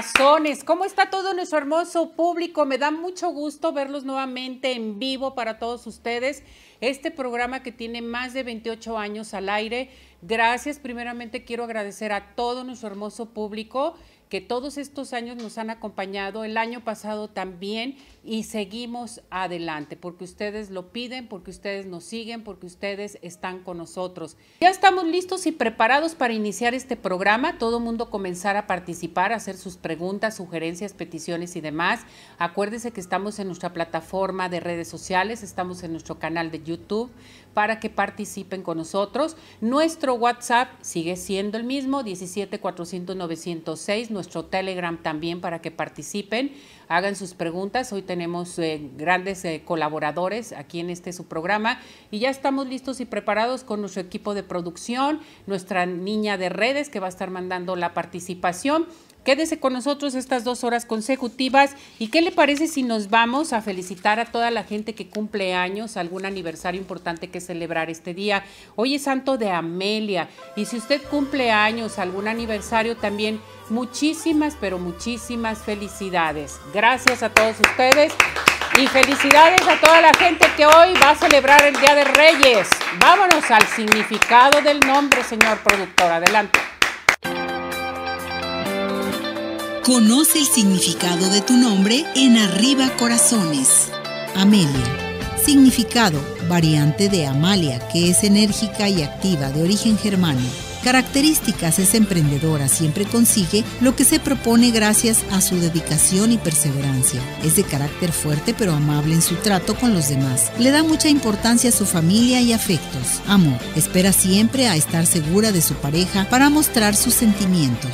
corazones. ¿Cómo está todo nuestro hermoso público? Me da mucho gusto verlos nuevamente en vivo para todos ustedes. Este programa que tiene más de 28 años al aire. Gracias. Primeramente quiero agradecer a todo nuestro hermoso público que todos estos años nos han acompañado, el año pasado también, y seguimos adelante, porque ustedes lo piden, porque ustedes nos siguen, porque ustedes están con nosotros. Ya estamos listos y preparados para iniciar este programa, todo mundo comenzar a participar, a hacer sus preguntas, sugerencias, peticiones y demás. Acuérdense que estamos en nuestra plataforma de redes sociales, estamos en nuestro canal de YouTube para que participen con nosotros. Nuestro WhatsApp sigue siendo el mismo, 17 400 906. Nuestro Telegram también para que participen, hagan sus preguntas. Hoy tenemos eh, grandes eh, colaboradores aquí en este su programa y ya estamos listos y preparados con nuestro equipo de producción, nuestra niña de redes que va a estar mandando la participación. Quédese con nosotros estas dos horas consecutivas. ¿Y qué le parece si nos vamos a felicitar a toda la gente que cumple años, algún aniversario importante que celebrar este día? Hoy es Santo de Amelia. Y si usted cumple años, algún aniversario también, muchísimas, pero muchísimas felicidades. Gracias a todos ustedes. Y felicidades a toda la gente que hoy va a celebrar el Día de Reyes. Vámonos al significado del nombre, señor productor. Adelante. Conoce el significado de tu nombre en Arriba Corazones. Amelia. Significado, variante de Amalia, que es enérgica y activa de origen germano. Características, es emprendedora, siempre consigue lo que se propone gracias a su dedicación y perseverancia. Es de carácter fuerte pero amable en su trato con los demás. Le da mucha importancia a su familia y afectos. Amor, espera siempre a estar segura de su pareja para mostrar sus sentimientos.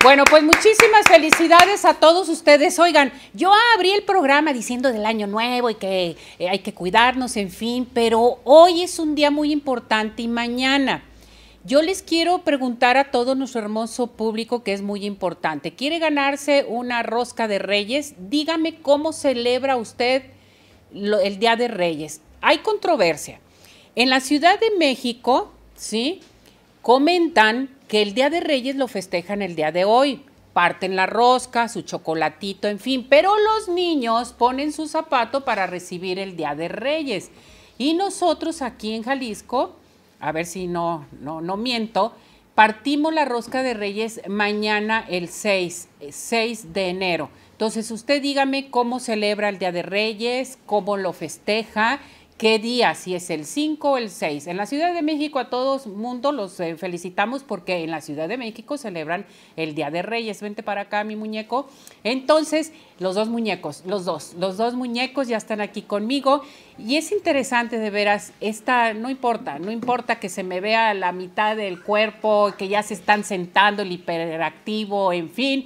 Bueno, pues muchísimas felicidades a todos ustedes. Oigan, yo abrí el programa diciendo del año nuevo y que eh, hay que cuidarnos, en fin, pero hoy es un día muy importante y mañana. Yo les quiero preguntar a todo nuestro hermoso público que es muy importante. ¿Quiere ganarse una rosca de reyes? Dígame cómo celebra usted el Día de Reyes. Hay controversia. En la Ciudad de México, ¿sí? Comentan que el Día de Reyes lo festejan el día de hoy. Parten la rosca, su chocolatito, en fin, pero los niños ponen su zapato para recibir el Día de Reyes. Y nosotros aquí en Jalisco, a ver si no, no, no miento, partimos la rosca de Reyes mañana el 6, 6 de enero. Entonces usted dígame cómo celebra el Día de Reyes, cómo lo festeja qué día, si es el 5 o el 6. En la Ciudad de México a todo mundo los eh, felicitamos porque en la Ciudad de México celebran el Día de Reyes. Vente para acá, mi muñeco. Entonces, los dos muñecos, los dos, los dos muñecos ya están aquí conmigo y es interesante de veras, esta, no importa, no importa que se me vea la mitad del cuerpo, que ya se están sentando, el hiperactivo, en fin,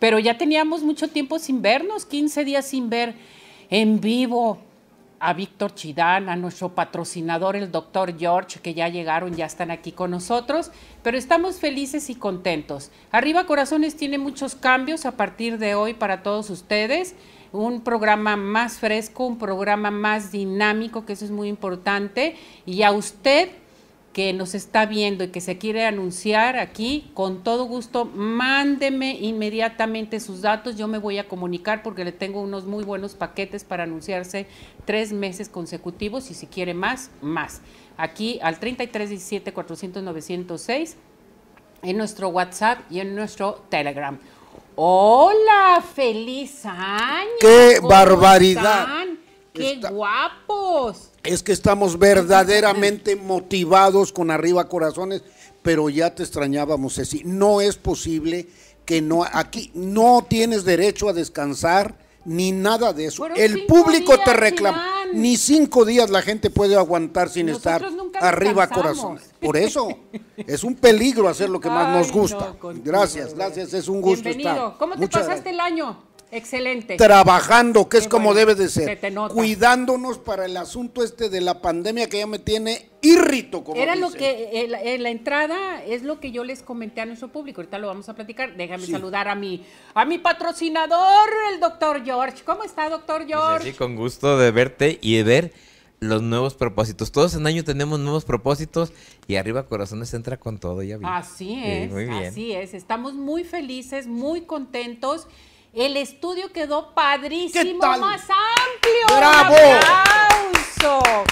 pero ya teníamos mucho tiempo sin vernos, 15 días sin ver en vivo, a Víctor Chidán, a nuestro patrocinador, el doctor George, que ya llegaron, ya están aquí con nosotros, pero estamos felices y contentos. Arriba Corazones tiene muchos cambios a partir de hoy para todos ustedes. Un programa más fresco, un programa más dinámico, que eso es muy importante. Y a usted que nos está viendo y que se quiere anunciar aquí, con todo gusto, mándeme inmediatamente sus datos. Yo me voy a comunicar porque le tengo unos muy buenos paquetes para anunciarse tres meses consecutivos y si quiere más, más. Aquí al 3317 400 906 en nuestro WhatsApp y en nuestro Telegram. Hola, feliz año. ¡Qué barbaridad! ¡Qué guapos! Es que estamos verdaderamente motivados con arriba corazones, pero ya te extrañábamos, Ceci. No es posible que no, aquí no tienes derecho a descansar ni nada de eso. El público te reclama. Ni cinco días la gente puede aguantar sin estar arriba corazones. Por eso es un peligro hacer lo que más nos gusta. gracias, gracias, es un gusto estar. ¿Cómo te pasaste el año? Excelente. Trabajando, que es como debe de ser. Cuidándonos para el asunto este de la pandemia que ya me tiene irrito, como Era lo que, en la entrada, es lo que yo les comenté a nuestro público. Ahorita lo vamos a platicar. Déjame saludar a mi, a mi patrocinador, el doctor George. ¿Cómo está, doctor George? sí, con gusto de verte y de ver los nuevos propósitos. Todos en año tenemos nuevos propósitos y arriba corazones entra con todo, ya vi. Así es, así es. Estamos muy felices, muy contentos. El estudio quedó padrísimo, más amplio. ¡Bravo! ¡Aplauso!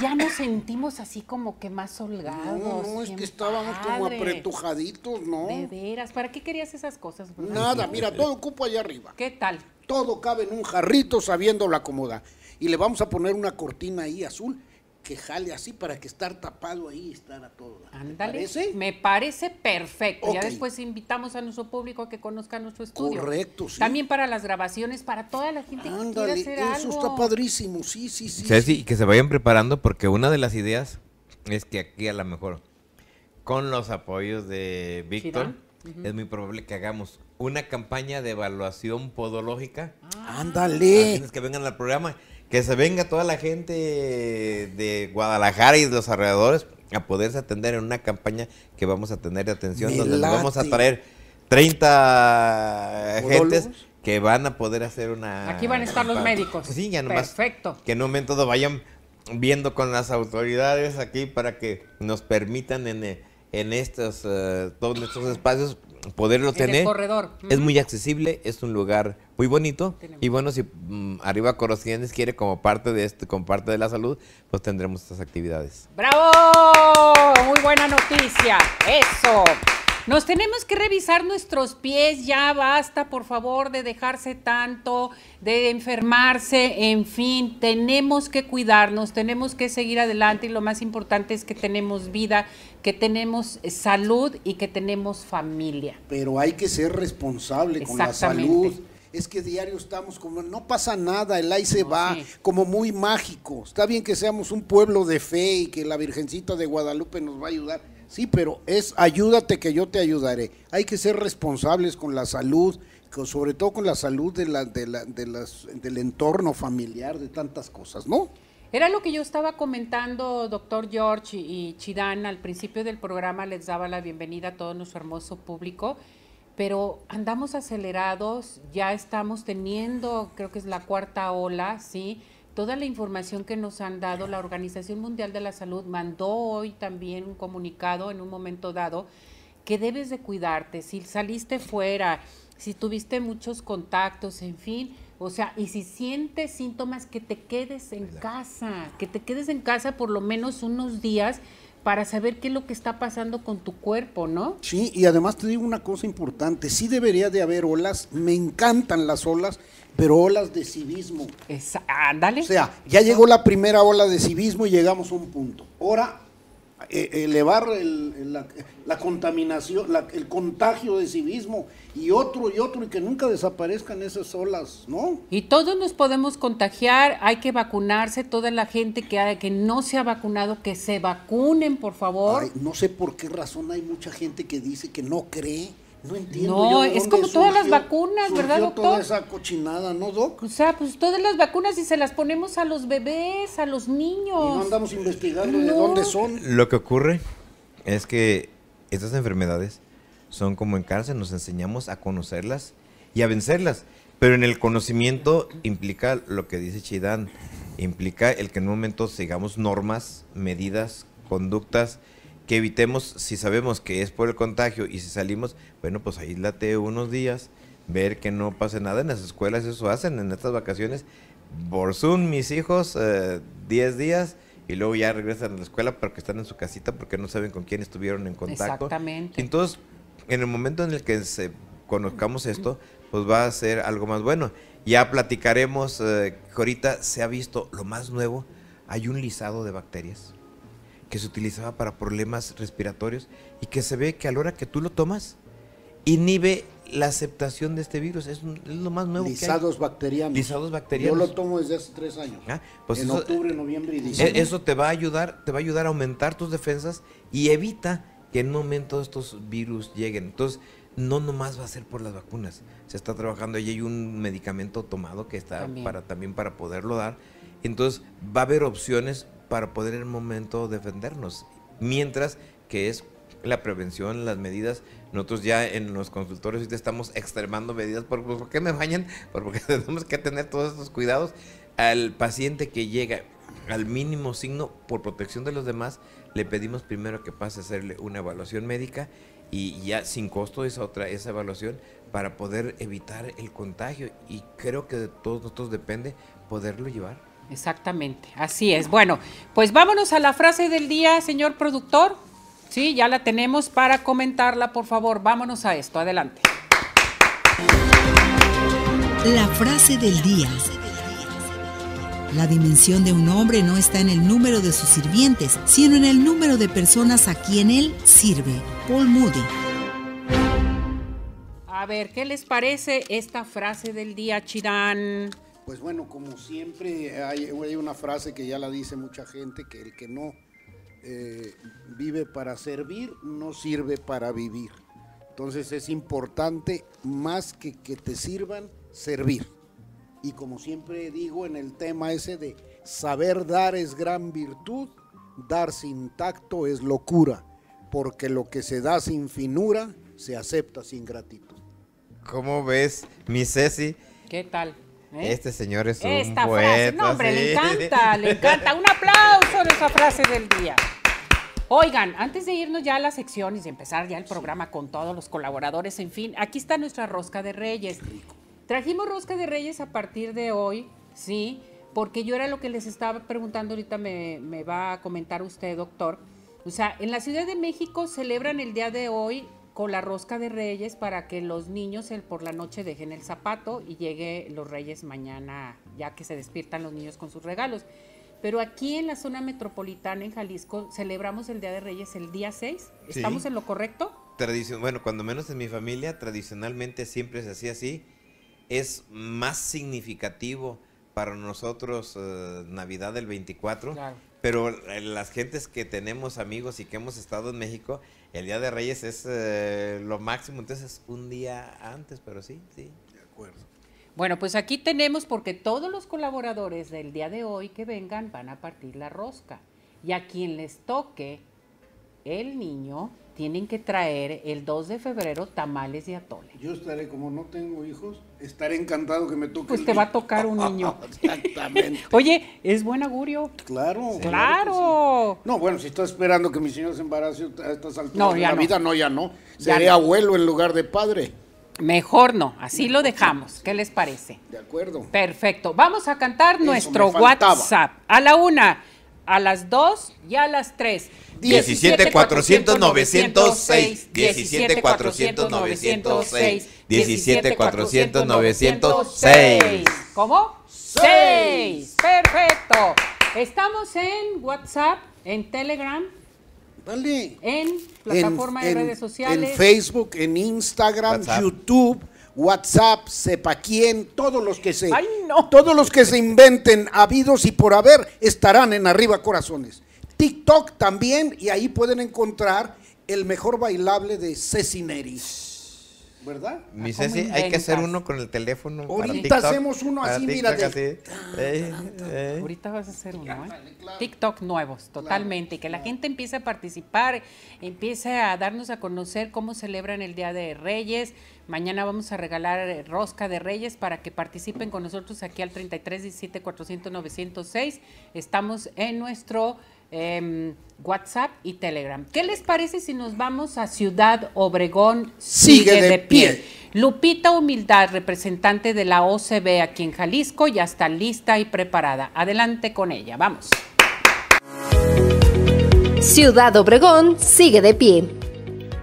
Ya nos sentimos así como que más holgados. No, no, es que estábamos como apretujaditos, ¿no? De veras, ¿para qué querías esas cosas? Nada, mira, todo ocupa allá arriba. ¿Qué tal? Todo cabe en un jarrito sabiendo la acomoda. Y le vamos a poner una cortina ahí azul que jale así para que estar tapado ahí y estar a todo. Ándale. Me parece perfecto. Ya después invitamos a nuestro público a que conozca nuestro estudio. Correcto, sí. También para las grabaciones, para toda la gente que quiera hacer eso está padrísimo, sí, sí, sí. Sí, y que se vayan preparando porque una de las ideas es que aquí a lo mejor con los apoyos de Víctor es muy probable que hagamos una campaña de evaluación podológica. Ah. Ándale. que vengan al programa que se venga toda la gente de Guadalajara y de los alrededores a poderse atender en una campaña que vamos a tener de atención, donde vamos a traer 30 gentes que van a poder hacer una... Aquí van a estar los médicos. Sí, ya nomás. Perfecto. Que en un momento vayan viendo con las autoridades aquí para que nos permitan en, en estos, eh, todos estos espacios poderlo tener. corredor. Es muy accesible, es un lugar muy bonito. Y bueno, si mm, Arriba Corociennes quiere como parte de este, como parte de la salud, pues tendremos estas actividades. ¡Bravo! Muy buena noticia. Eso. Nos tenemos que revisar nuestros pies, ya basta, por favor, de dejarse tanto, de enfermarse, en fin, tenemos que cuidarnos, tenemos que seguir adelante y lo más importante es que tenemos vida, que tenemos salud y que tenemos familia. Pero hay que ser responsable con la salud es que diario estamos como, no pasa nada, el ahí se va, como muy mágico. Está bien que seamos un pueblo de fe y que la Virgencita de Guadalupe nos va a ayudar, Sí, pero es ayúdate que yo te ayudaré. Hay que ser responsables con la salud, sobre todo con la salud de la, de la, de las, del entorno familiar, de tantas cosas, ¿no? Era lo que yo estaba comentando, doctor George y Chidán, al principio del programa les daba la bienvenida a todo nuestro hermoso público, pero andamos acelerados, ya estamos teniendo, creo que es la cuarta ola, ¿sí? Toda la información que nos han dado, la Organización Mundial de la Salud mandó hoy también un comunicado en un momento dado que debes de cuidarte, si saliste fuera, si tuviste muchos contactos, en fin, o sea, y si sientes síntomas, que te quedes en casa, que te quedes en casa por lo menos unos días para saber qué es lo que está pasando con tu cuerpo, ¿no? Sí, y además te digo una cosa importante, sí debería de haber olas, me encantan las olas, pero olas de civismo. ándale. O sea, ya llegó la primera ola de civismo y llegamos a un punto. Ahora, eh, elevar la, contaminación, el contagio de civismo y otro y otro y que nunca desaparezcan esas olas, ¿no? Y todos nos podemos contagiar, hay que vacunarse, toda la gente que, que no se ha vacunado, que se vacunen, por favor. no sé por qué razón hay mucha gente que dice que no cree no entiendo. No, es como todas las vacunas, ¿verdad, doctor? Toda esa cochinada, ¿no, doc? O sea, pues todas las vacunas y se las ponemos a los bebés, a los niños. Y no andamos investigando de dónde son. Lo que ocurre es que estas enfermedades son como en cárcel, nos enseñamos a conocerlas y a vencerlas. Pero en el conocimiento implica lo que dice Chidán, implica el que en un momento sigamos normas, medidas, conductas que evitemos, si sabemos que es por el contagio y si salimos, bueno, pues aíslate unos días, ver que no pase nada. En las escuelas eso hacen, en estas vacaciones. Por Zoom, mis hijos, 10 eh, días y luego ya regresan a la escuela porque están en su casita porque no saben con quién estuvieron en contacto. Exactamente. Entonces, en el momento en el que se conozcamos esto, pues va a ser algo más bueno. Ya platicaremos, eh, ahorita se ha visto lo más nuevo, hay un lisado de bacterias que se utilizaba para problemas respiratorios y que se ve que a la hora que tú lo tomas, inhibe la aceptación de este virus. Es, lo más nuevo Lisados bacterianos. Lisados bacterianos. Yo lo tomo desde hace tres años. Ah, pues en octubre, noviembre y diciembre. E, eso te va a ayudar, te va a ayudar a aumentar tus defensas y evita que en un momento estos virus lleguen. Entonces, no nomás va a ser por las vacunas. Se está trabajando y hay un medicamento tomado que está para también para poderlo dar. Entonces, va a haber opciones para poder en el momento defendernos. Mientras que es la prevención, las medidas. Nosotros ya en los consultorios estamos extremando medidas. ¿Por, qué me bañan? Porque tenemos que tener todos estos cuidados. Al paciente que llega al mínimo signo por protección de los demás, le pedimos primero que pase a hacerle una evaluación médica y ya sin costo esa otra esa evaluación para poder evitar el contagio y creo que de todos nosotros depende poderlo llevar. Exactamente, así es. Bueno, pues vámonos a la frase del día, señor productor. Sí, ya la tenemos para comentarla, por favor. Vámonos a esto, adelante. La frase del día. La dimensión de un hombre no está en el número de sus sirvientes, sino en el número de personas a quien él sirve. Paul Moody. A ver, ¿qué les parece esta frase del día, Chirán? Pues bueno, como siempre hay, hay una frase que ya la dice mucha gente, que el que no eh, vive para servir, no sirve para vivir. Entonces es importante, más que que te sirvan, servir. Y como siempre digo en el tema ese de saber dar es gran virtud, dar sin tacto es locura, porque lo que se da sin finura se acepta sin gratitud. ¿Cómo ves, mi Ceci? ¿Qué tal? ¿Eh? Este señor es un Esta frase, poeta. no hombre, le encanta, le encanta. Un aplauso de esa frase del día. Oigan, antes de irnos ya a las secciones y empezar ya el programa con todos los colaboradores, en fin, aquí está nuestra rosca de reyes. Trajimos rosca de reyes a partir de hoy, ¿sí? Porque yo era lo que les estaba preguntando, ahorita me, me va a comentar usted, doctor. O sea, en la Ciudad de México celebran el día de hoy con la rosca de reyes para que los niños el, por la noche dejen el zapato y llegue los reyes mañana, ya que se despiertan los niños con sus regalos. Pero aquí en la zona metropolitana, en Jalisco, celebramos el Día de Reyes el día 6. Sí. ¿Estamos en lo correcto? Tradición, bueno, cuando menos en mi familia, tradicionalmente siempre se hacía así. Es más significativo para nosotros eh, Navidad del 24, Claro. pero eh, las gentes que tenemos amigos y que hemos estado en México, el Día de Reyes es eh, lo máximo, entonces un día antes, pero sí, sí. De acuerdo. Bueno, pues aquí tenemos porque todos los colaboradores del día de hoy que vengan van a partir la rosca. Y a quien les toque el niño, tienen que traer el 2 de febrero tamales de atole. Yo estaré, como no tengo hijos, estaré encantado que me toque. Pues te va a tocar un niño. Exactamente. Oye, es buen augurio. Claro. Claro. sí. No, bueno, si estás esperando que mi señor se embarace a estas alturas No, de la no. vida, no, ya no. Ya Seré no. abuelo en lugar de padre. Mejor no, así lo dejamos. ¿Qué les parece? De acuerdo. Perfecto. Vamos a cantar Eso nuestro. WhatsApp. A la una, a las dos y a las tres. 17 400 906 17 400 906 17 400 906 ¿Cómo? 6. Perfecto. Estamos en WhatsApp, en Telegram, Vale. en plataforma de En- redes sociales. En Facebook, en Instagram, WhatsApp. YouTube, WhatsApp, sepa quién, todos los que se. Ay, no. Todos los que se inventen, habidos y por haber, estarán en Arriba Corazones. TikTok también, y ahí pueden encontrar el mejor bailable de Ceci Neris. ¿Verdad? Mi ¿Cómo Ceci, hay que hacer uno con el teléfono. para Ahorita TikTok, hacemos uno para así, mira, TikTok, de- así. Ey, ey. Ahorita vas a hacer uno, ¿eh? TikTok nuevos, totalmente. y que la gente empiece a participar, empiece a darnos a conocer cómo celebran el Día de Reyes. Mañana vamos a regalar eh, rosca de Reyes para que participen con nosotros aquí al 33 17 400 906. Estamos en nuestro em, WhatsApp y Telegram. ¿Qué les parece si nos vamos a Ciudad Obregón? Sigue de pie. Lupita Humildad, representante de la OCB aquí en Jalisco, ya está lista y preparada. Adelante con ella, vamos. Ciudad Obregón sigue de pie.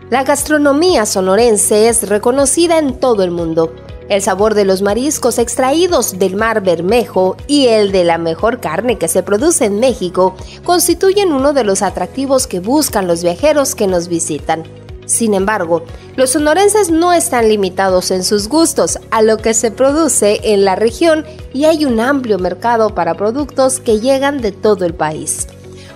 La gastronomía sonorense es reconocida en todo el mundo. El sabor de los mariscos extraídos del mar Bermejo y el de la mejor carne que se produce en México constituyen uno de los atractivos que buscan los viajeros que nos visitan. Sin embargo, los sonorenses no están limitados en sus gustos a lo que se produce en la región y hay un amplio mercado para productos que llegan de todo el país.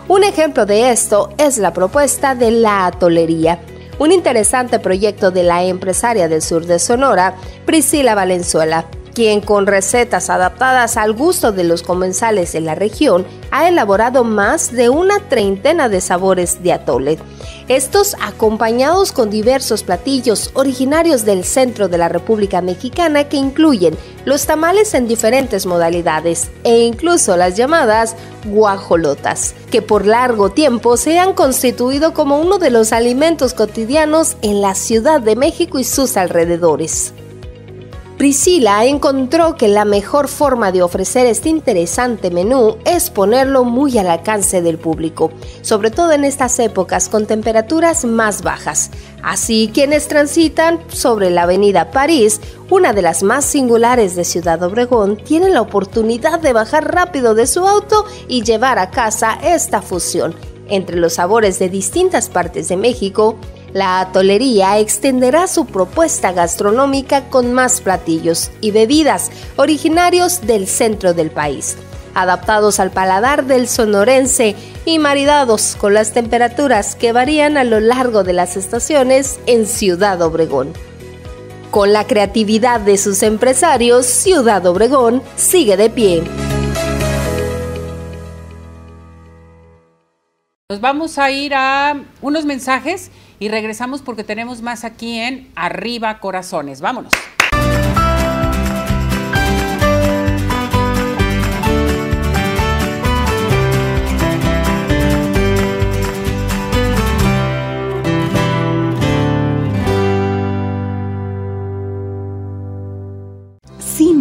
Un ejemplo de esto es la propuesta de la atolería, un interesante proyecto de la empresaria del sur de Sonora, Priscila Valenzuela. Quien con recetas adaptadas al gusto de los comensales de la región ha elaborado más de una treintena de sabores de atole. Estos acompañados con diversos platillos originarios del centro de la República Mexicana que incluyen los tamales en diferentes modalidades e incluso las llamadas guajolotas, que por largo tiempo se han constituido como uno de los alimentos cotidianos en la Ciudad de México y sus alrededores. Priscila encontró que la mejor forma de ofrecer este interesante menú es ponerlo muy al alcance del público, sobre todo en estas épocas con temperaturas más bajas. Así, quienes transitan sobre la avenida París, una de las más singulares de Ciudad Obregón, tienen la oportunidad de bajar rápido de su auto y llevar a casa esta fusión entre los sabores de distintas partes de México, la atolería extenderá su propuesta gastronómica con más platillos y bebidas originarios del centro del país, adaptados al paladar del sonorense y maridados con las temperaturas que varían a lo largo de las estaciones en Ciudad Obregón. Con la creatividad de sus empresarios, Ciudad Obregón sigue de pie. Nos vamos a ir a unos mensajes y regresamos porque tenemos más aquí en Arriba Corazones. Vámonos.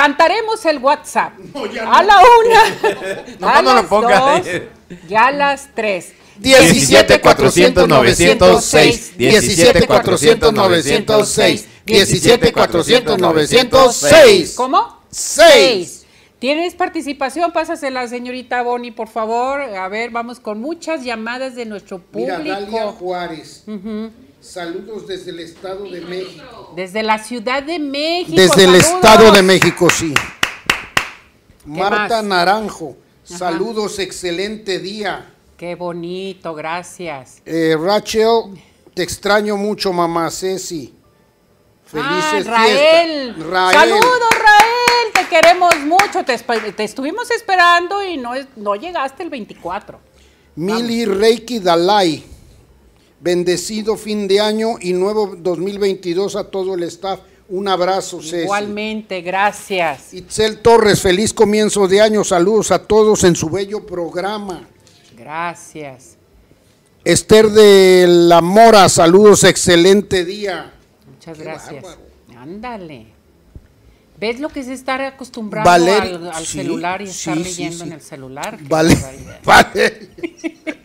Cantaremos el WhatsApp. A la una. No, a no lo las ponga. dos, y a las tres. 17 400 906 17 400 906 17 400 906 ¿Cómo? Seis. ¿Tienes participación? Pásasela, señorita Boni, por favor. A ver, vamos con muchas llamadas de nuestro público. Mira, Dalia Juárez. Saludos desde el Estado de México. Desde la Ciudad de México. Desde el. Estado de México, sí. más? Marta Naranjo. Saludos, excelente día. Qué bonito, gracias. Eh, Rachel, te extraño mucho, mamá Ceci. Felices ah, Rael. Saludos, Rael. Te queremos mucho. Te, te estuvimos esperando y no llegaste el 24. Mili Reiki Dalai. Bendecido fin de año y nuevo 2022 a todo el staff. Un abrazo, Ceci. Igualmente, gracias. Itzel Torres, feliz comienzo de año. Saludos a todos en su bello programa. Gracias. Esther de la Mora, saludos, excelente día. Muchas Qué gracias. bárbaro. Ándale. ¿Ves lo que es estar acostumbrado Valer- al, al sí, celular y estar sí, leyendo sí. en el celular? Vale, vale.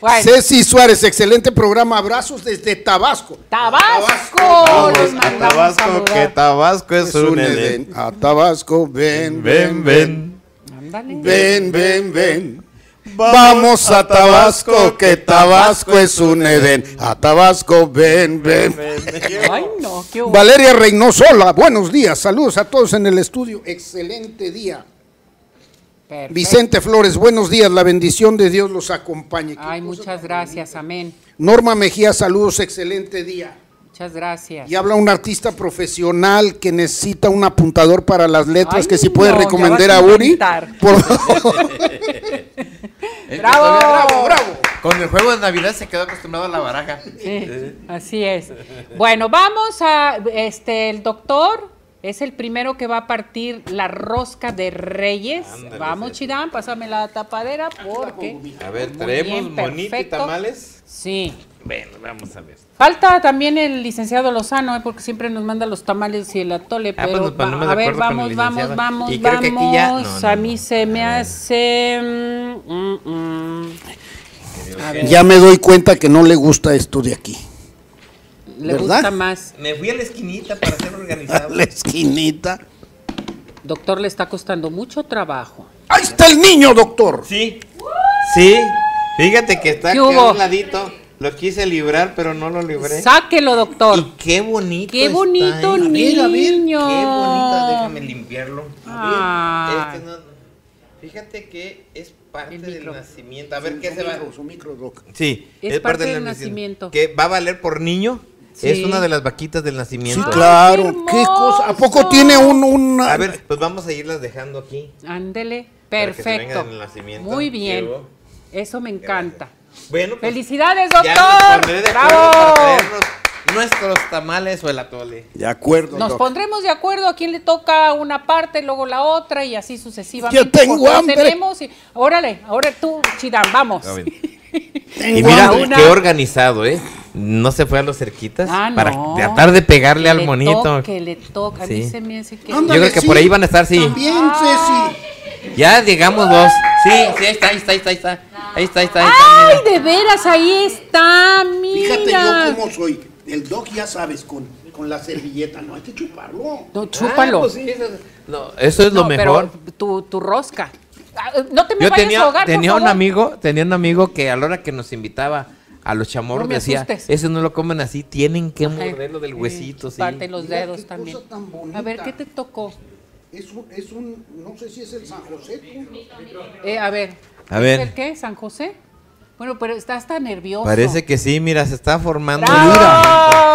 Bueno, Ceci Suárez, excelente programa. Abrazos desde Tabasco. Tabasco. Mandamos Tabasco, saludar. que Tabasco es, Es un un Edén. Edén. A Tabasco, ven, Ven, ven. Ándale. Ven, ven, ven. Vamos a Tabasco, que Tabasco es un Edén. A Tabasco, ven, ven. Ay, no, qué. Valeria Reynosola, buenos días. Saludos a todos en el estudio. Excelente día. Perfecto. Vicente Flores, buenos días. La bendición de Dios los acompañe. Ay, muchas gracias, amén. Norma Mejía, saludos, excelente día. Muchas gracias. Y habla un artista profesional que necesita un apuntador para las letras, Ay, que si puede no, recomendar a Uri. Por ¡Bravo! bravo, bravo. Con el juego de Navidad se quedó acostumbrado a la baraja. Sí, así es. Bueno, vamos a, este, el doctor es el primero que va a partir la rosca de Reyes. Ándale, vamos. Chidán, pásame la tapadera porque... A ver, traemos monito y tamales. Sí. Bueno, vamos a ver. Falta también el licenciado Lozano, ¿eh? porque siempre nos manda los tamales y el atole, Ah, pues pero va- a ver, vamos, vamos, vamos, Y vamos. no, no, a mí no. se me hace... mm, mm, mm. A ver, Ya me doy cuenta que no le gusta esto de aquí. Le ¿verdad? gusta más. Me fui a la esquinita para ser A organizado. la esquinita. Doctor, le está costando mucho trabajo. Ahí está el niño, doctor. Sí, sí. Fíjate que está ¿Qué aquí a un ladito. Lo quise librar, pero no lo libré. Sáquelo, doctor. Y qué bonito. Qué bonito ¿eh? niño. a ver, Qué bonito, déjame limpiarlo. Ah. Este no- fíjate que es parte El del micro. nacimiento. A ver qué se va. micro, su micro, doc. Sí, Es parte del nacimiento. Que va a valer por niño. Sí. Es una de las vaquitas del Sí, nacimiento. Ay, claro. qué ¿Qué cosa? ¿A poco tiene un, una- A ver, pues vamos a irlas dejando aquí. Ándele. Para que se venga Perfecto. el nacimiento. Muy bien. Eso me encanta. Bueno, pues, Felicidades, ya nos doctor. de Bravo. para nuestros tamales o el atole. De acuerdo, Nos pondremos de acuerdo a quién le toca una parte, luego la otra y así sucesivamente. Ya tengo hambre. Tenemos y- órale, ahora tú, Chidán, vamos. Y mira, una- qué organizado, ¿eh? No se fue a los cerquitas Ah, para tratar de pegarle Que al monito. toque, le toca. Sí. que. Ándale, Yo creo que sí. por ahí van a estar, sí. También, Ah. Ceci. Ya llegamos dos. Sí, sí, ahí está, ahí está, ahí está, ahí está. Ahí está, ahí está. ahí está, ¡Ay, mira. de veras! Ahí está, mira. Fíjate yo cómo soy. El doc ya sabes, con, con la servilleta, no hay que chuparlo. No, chúpalo. Ah, pues sí, eso, no, eso es lo mejor. Pero tu, tu rosca. Ah, No te me Yo vayas tenía, a ahogar, por tenía un amigo, tenía un amigo que a la hora que nos invitaba a los chamorros No me decía, asustes. ese no lo comen así, tienen que Ajá. morderlo del huesito, sí. Parte los Mira dedos qué también. cosa tan bonita. A ver, ¿qué te tocó? Es un, es un, no sé si es el San José. tú. Eh, a ver. A ¿es ver. el qué? ¿San José? Bueno, pero estás tan nervioso. Parece que sí, mira, se está formando. ¡Bravo!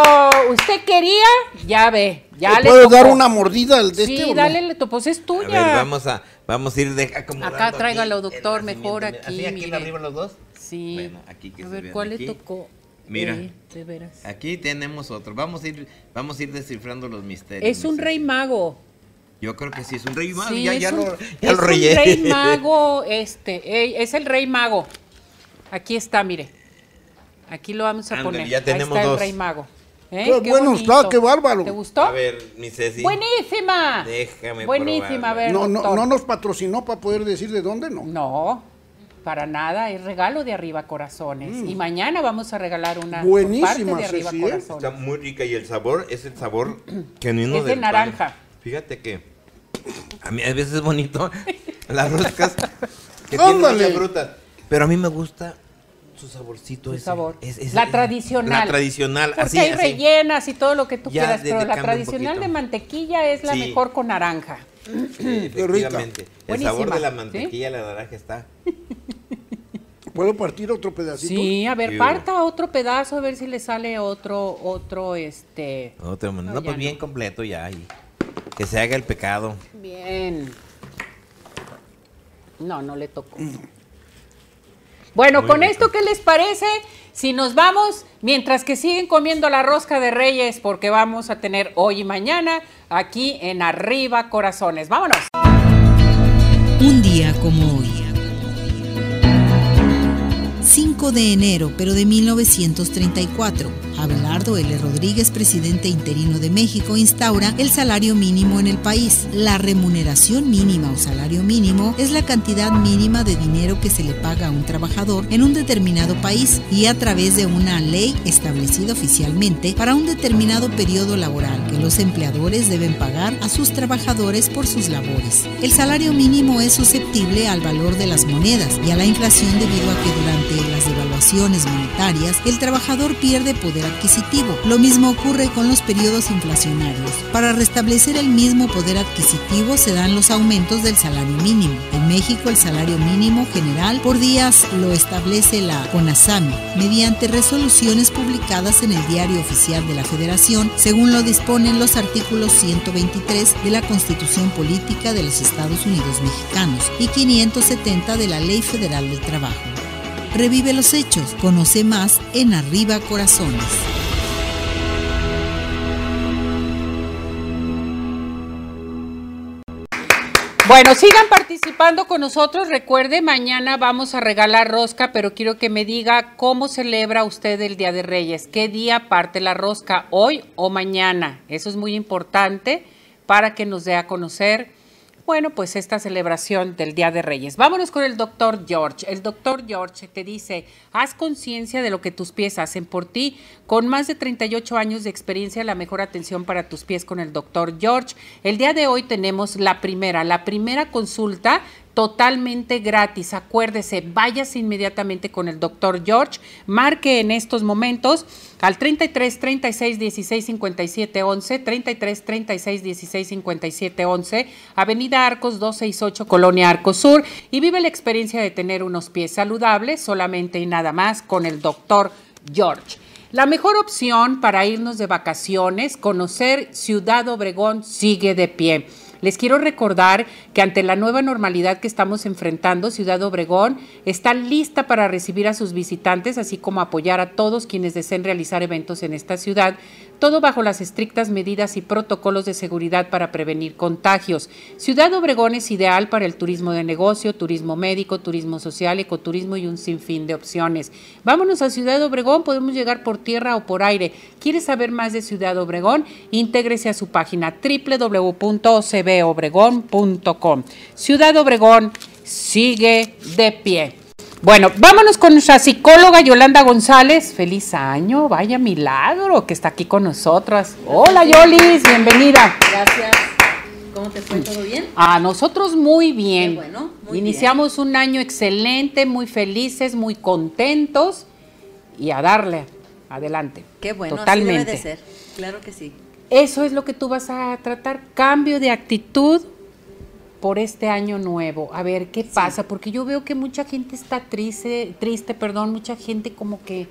¿Usted quería? Ya ve. Ya ¿Le puedo tocó. dar una mordida al de Sí, este no? dale, le tocó. Pues es A tuya. ver, vamos a, vamos a ir de, Acá aquí tráigalo, el doctor, mejor aquí, ¿Así aquí mire. arriba los dos? Sí. Bueno, aquí que a se ver, ¿cuál aquí. le tocó? Mira. Eh, de veras. Aquí tenemos otro. Vamos a ir, vamos a ir descifrando los misterios. Es un rey mago. Yo creo que sí, es un rey mago. Sí, ya es ya un, lo, ya es lo un rey mago, este, eh, es el rey mago. Aquí está, mire. Aquí lo vamos a poner. ya tenemos Ahí está dos. el rey mago. ¿Eh? Qué bueno está, qué bárbaro. ¿Te gustó? A ver, mi Ceci. Buenísima. Déjame Buenísima, a ver, No, no, doctor. no nos patrocinó para poder decir de dónde, no. No, para nada, es regalo de arriba corazones. Y mañana vamos a regalar una Mm. Buenísima, parte de arriba Ceci, ¿eh? corazones. Está muy rica y el sabor es el sabor genuino Es de del pan. naranja. Fíjate que a mí a veces es bonito las roscas que tienen Ándale. mucha fruta, pero a mí me gusta su saborcito Su ese. sabor. Es- es- La es- tradicional. La tradicional, Porque así, hay así. rellenas y todo lo que tú Ya quieras, de- pero de la tradicional de mantequilla es la Sí. mejor con naranja. Efectivamente. El Buenísima, sabor de la ¿sí? mantequilla, la naranja está. ¿Puedo partir otro pedacito? Sí, a ver, Sí, parta otro pedazo a ver si le sale otro, otro, este. Otro, no, No, pues bien no. completo ya. y que se haga el pecado. Bien. No, no le tocó. Bueno, Muy con rico. esto, ¿qué les parece? Si nos vamos, mientras que siguen comiendo la rosca de reyes, porque vamos a tener hoy y mañana aquí en Arriba Corazones. Vámonos. Un día como hoy. 5 de enero, pero de 1934. Abelardo L. Rodríguez, presidente interino de México, instaura el salario mínimo en el país. La remuneración mínima o salario mínimo es la cantidad mínima de dinero que se le paga a un trabajador en un determinado país y a través de una ley establecida oficialmente para un determinado periodo laboral que los empleadores deben pagar a sus trabajadores por sus labores. El salario mínimo es susceptible al valor de las monedas y a la inflación debido a que durante las devaluaciones monetarias el trabajador pierde poder adquisitivo. Lo mismo ocurre con los periodos inflacionarios. Para restablecer el mismo poder adquisitivo se dan los aumentos del salario mínimo. En México el salario mínimo general por días lo establece la CONASAMI mediante resoluciones publicadas en el Diario Oficial de la Federación, según lo disponen los artículos 123 de la Constitución Política de los Estados Unidos Mexicanos y 570 de la Ley Federal del Trabajo. Revive los hechos, conoce más en Arriba Corazones. Bueno, sigan participando con nosotros. Recuerde, mañana vamos a regalar rosca, pero quiero que me diga cómo celebra usted el Día de Reyes. ¿Qué día parte la rosca? ¿Hoy o mañana? Eso es muy importante para que nos dé a conocer, bueno, pues esta celebración del Día de Reyes. Vámonos con el doctor George. El doctor George te dice, haz conciencia de lo que tus pies hacen por ti. Con más de 38 años de experiencia, la mejor atención para tus pies con el doctor George. El día de hoy tenemos la primera, la primera consulta totalmente gratis. Acuérdese, váyase inmediatamente con el doctor George, marque en estos momentos al 33 36 16 57 11, 33 36 16 57 11, Avenida Arcos 268, Colonia Arcos Sur, y vive la experiencia de tener unos pies saludables solamente y nada más con el doctor George. La mejor opción para irnos de vacaciones, conocer Ciudad Obregón sigue de pie. Les quiero recordar que ante la nueva normalidad que estamos enfrentando, Ciudad Obregón está lista para recibir a sus visitantes, así como apoyar a todos quienes deseen realizar eventos en esta ciudad, todo bajo las estrictas medidas y protocolos de seguridad para prevenir contagios. Ciudad Obregón es ideal para el turismo de negocio, turismo médico, turismo social, ecoturismo y un sinfín de opciones. Vámonos a Ciudad Obregón, podemos llegar por tierra o por aire. ¿Quieres saber más de Ciudad Obregón? Intégrese a su página www.cbobregón.com. Ciudad Obregón sigue de pie. Bueno, vámonos con nuestra psicóloga Yolanda González. Feliz año, vaya milagro que está aquí con nosotras. Hola Yolis, bienvenida. Gracias. ¿Cómo te fue? ¿Todo bien? A nosotros muy bien. Qué bueno, muy Iniciamos un año excelente, muy felices, muy contentos y a darle adelante. Qué bueno, Totalmente. así debe de ser. Claro que sí. Eso es lo que tú vas a tratar, cambio de actitud por este año nuevo. A ver, ¿qué pasa? Porque yo veo que mucha gente está triste, triste, perdón, mucha gente como que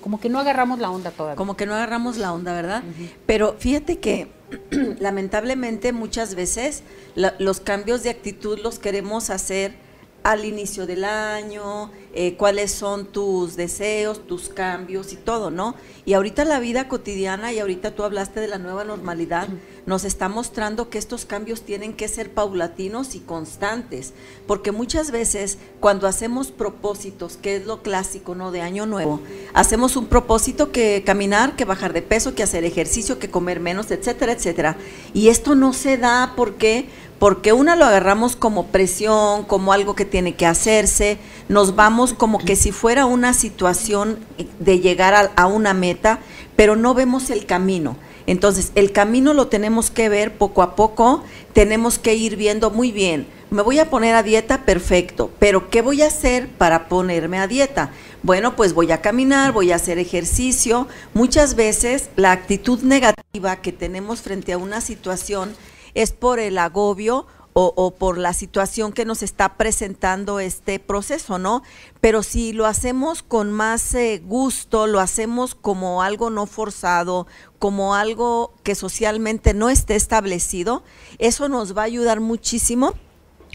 como que no agarramos la onda todavía. Como que no agarramos la onda, ¿verdad? Pero fíjate que lamentablemente muchas veces la- los cambios de actitud los queremos hacer al inicio del año, eh, cuáles son tus deseos, tus cambios y todo, ¿no? Y ahorita la vida cotidiana, y ahorita tú hablaste de la nueva normalidad, nos está mostrando que estos cambios tienen que ser paulatinos y constantes, porque muchas veces cuando hacemos propósitos, que es lo clásico, ¿no? De año nuevo, hacemos un propósito que caminar, que bajar de peso, que hacer ejercicio, que comer menos, etcétera, etcétera. Y esto no se da porque porque una lo agarramos como presión, como algo que tiene que hacerse, nos vamos como que si fuera una situación de llegar a, una meta, pero no vemos el camino. Entonces, el camino lo tenemos que ver poco a poco, tenemos que ir viendo muy bien. Me voy a poner a dieta, perfecto, pero ¿qué voy a hacer para ponerme a dieta? Bueno, pues voy a caminar, voy a hacer ejercicio. Muchas veces la actitud negativa que tenemos frente a una situación es por el agobio o, por la situación que nos está presentando este proceso, ¿no? Pero si lo hacemos con más eh, gusto, lo hacemos como algo no forzado, como algo que socialmente no esté establecido, eso nos va a ayudar muchísimo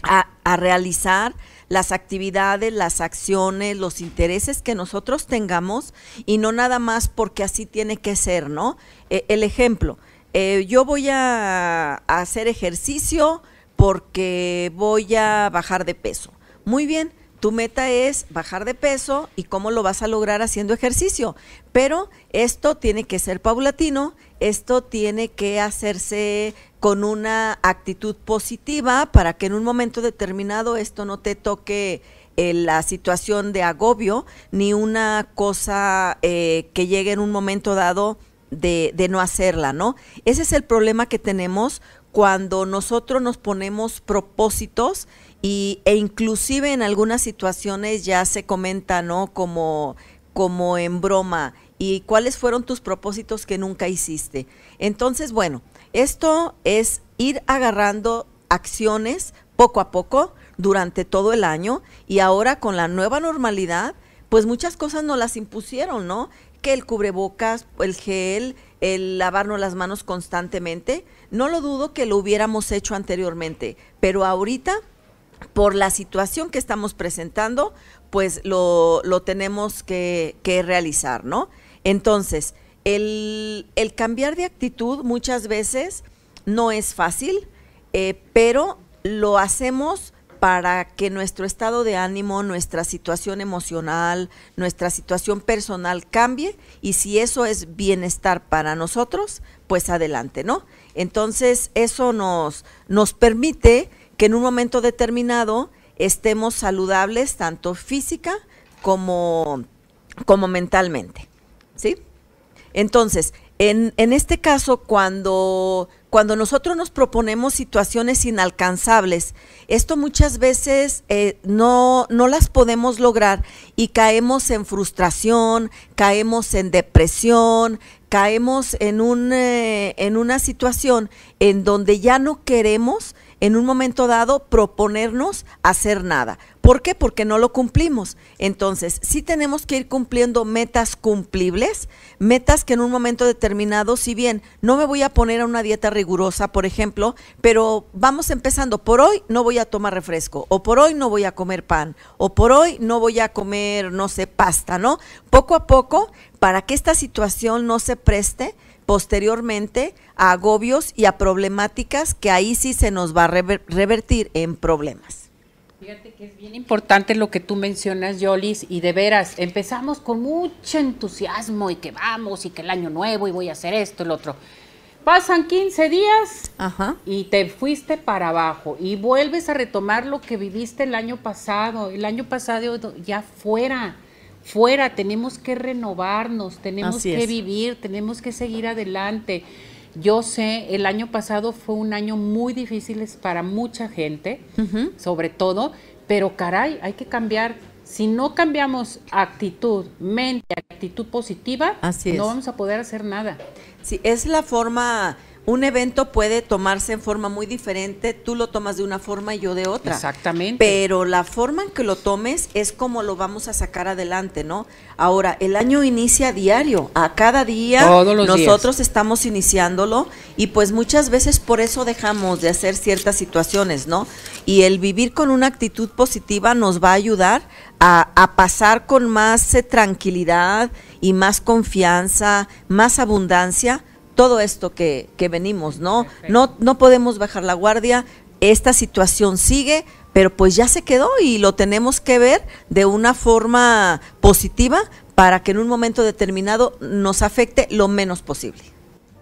a, realizar las actividades, las acciones, los intereses que nosotros tengamos y no nada más porque así tiene que ser, ¿no? Eh, el ejemplo, eh, yo voy a, hacer ejercicio porque voy a bajar de peso. Muy bien, tu meta es bajar de peso y cómo lo vas a lograr haciendo ejercicio. Pero esto tiene que ser paulatino, esto tiene que hacerse con una actitud positiva para que en un momento determinado esto no te toque eh, la situación de agobio ni una cosa eh, que llegue en un momento dado de, no hacerla, ¿no? Ese es el problema que tenemos cuando nosotros nos ponemos propósitos y, e inclusive en algunas situaciones ya se comenta, ¿no? Como, como en broma. ¿Y cuáles fueron tus propósitos que nunca hiciste? Entonces, bueno, esto es ir agarrando acciones poco a poco durante todo el año y ahora con la nueva normalidad, pues muchas cosas nos las impusieron, ¿no? Que el cubrebocas, el gel, el lavarnos las manos constantemente. No lo dudo que lo hubiéramos hecho anteriormente, pero ahorita, por la situación que estamos presentando, pues lo, lo tenemos que, que realizar, ¿no? Entonces, el, cambiar de actitud muchas veces no es fácil, eh, pero lo hacemos para que nuestro estado de ánimo, nuestra situación emocional, nuestra situación personal cambie y si eso es bienestar para nosotros, pues adelante, ¿no? Entonces eso nos, nos permite que en un momento determinado estemos saludables tanto física como, como mentalmente, ¿sí? Entonces, en, en este caso, cuando, cuando nosotros nos proponemos situaciones inalcanzables, esto muchas veces eh, no, no las podemos lograr y caemos en frustración, caemos en depresión, caemos en, un, eh, en una situación en donde ya no queremos en un momento dado proponernos hacer nada. ¿Por qué? Porque no lo cumplimos. Entonces, sí tenemos que ir cumpliendo metas cumplibles, metas que en un momento determinado, si bien no me voy a poner a una dieta rigurosa, por ejemplo, pero vamos empezando, por hoy no voy a tomar refresco, o por hoy no voy a comer pan, o por hoy no voy a comer, no sé, pasta, ¿no? Poco a poco, para que esta situación no se preste, posteriormente a agobios y a problemáticas que ahí sí se nos va a revertir en problemas. Fíjate que es bien importante lo que tú mencionas, Yolis, y de veras, empezamos con mucho entusiasmo y que vamos y que el año nuevo y voy a hacer esto, el otro. Pasan 15 días y te fuiste para abajo y vuelves a retomar lo que viviste el año pasado, el año pasado ya fuera fuera, tenemos que renovarnos, tenemos que vivir, tenemos que seguir adelante. Yo sé, el año pasado fue un año muy difícil para mucha gente, sobre todo, pero caray, hay que cambiar. Si no cambiamos actitud, mente, actitud positiva, no vamos a poder hacer nada. Sí, es la forma un evento puede tomarse en forma muy diferente, tú lo tomas de una forma y yo de otra. Exactamente. Pero la forma en que lo tomes es como lo vamos a sacar adelante, ¿no? Ahora, el año inicia diario, a cada día nosotros estamos iniciándolo y pues muchas veces por eso dejamos de hacer ciertas situaciones, ¿no? Y el vivir con una actitud positiva nos va a ayudar a, a pasar con más eh, tranquilidad y más confianza, más abundancia todo esto que, que venimos, ¿no? No, no podemos bajar la guardia, esta situación sigue, pero pues ya se quedó y lo tenemos que ver de una forma positiva para que en un momento determinado nos afecte lo menos posible.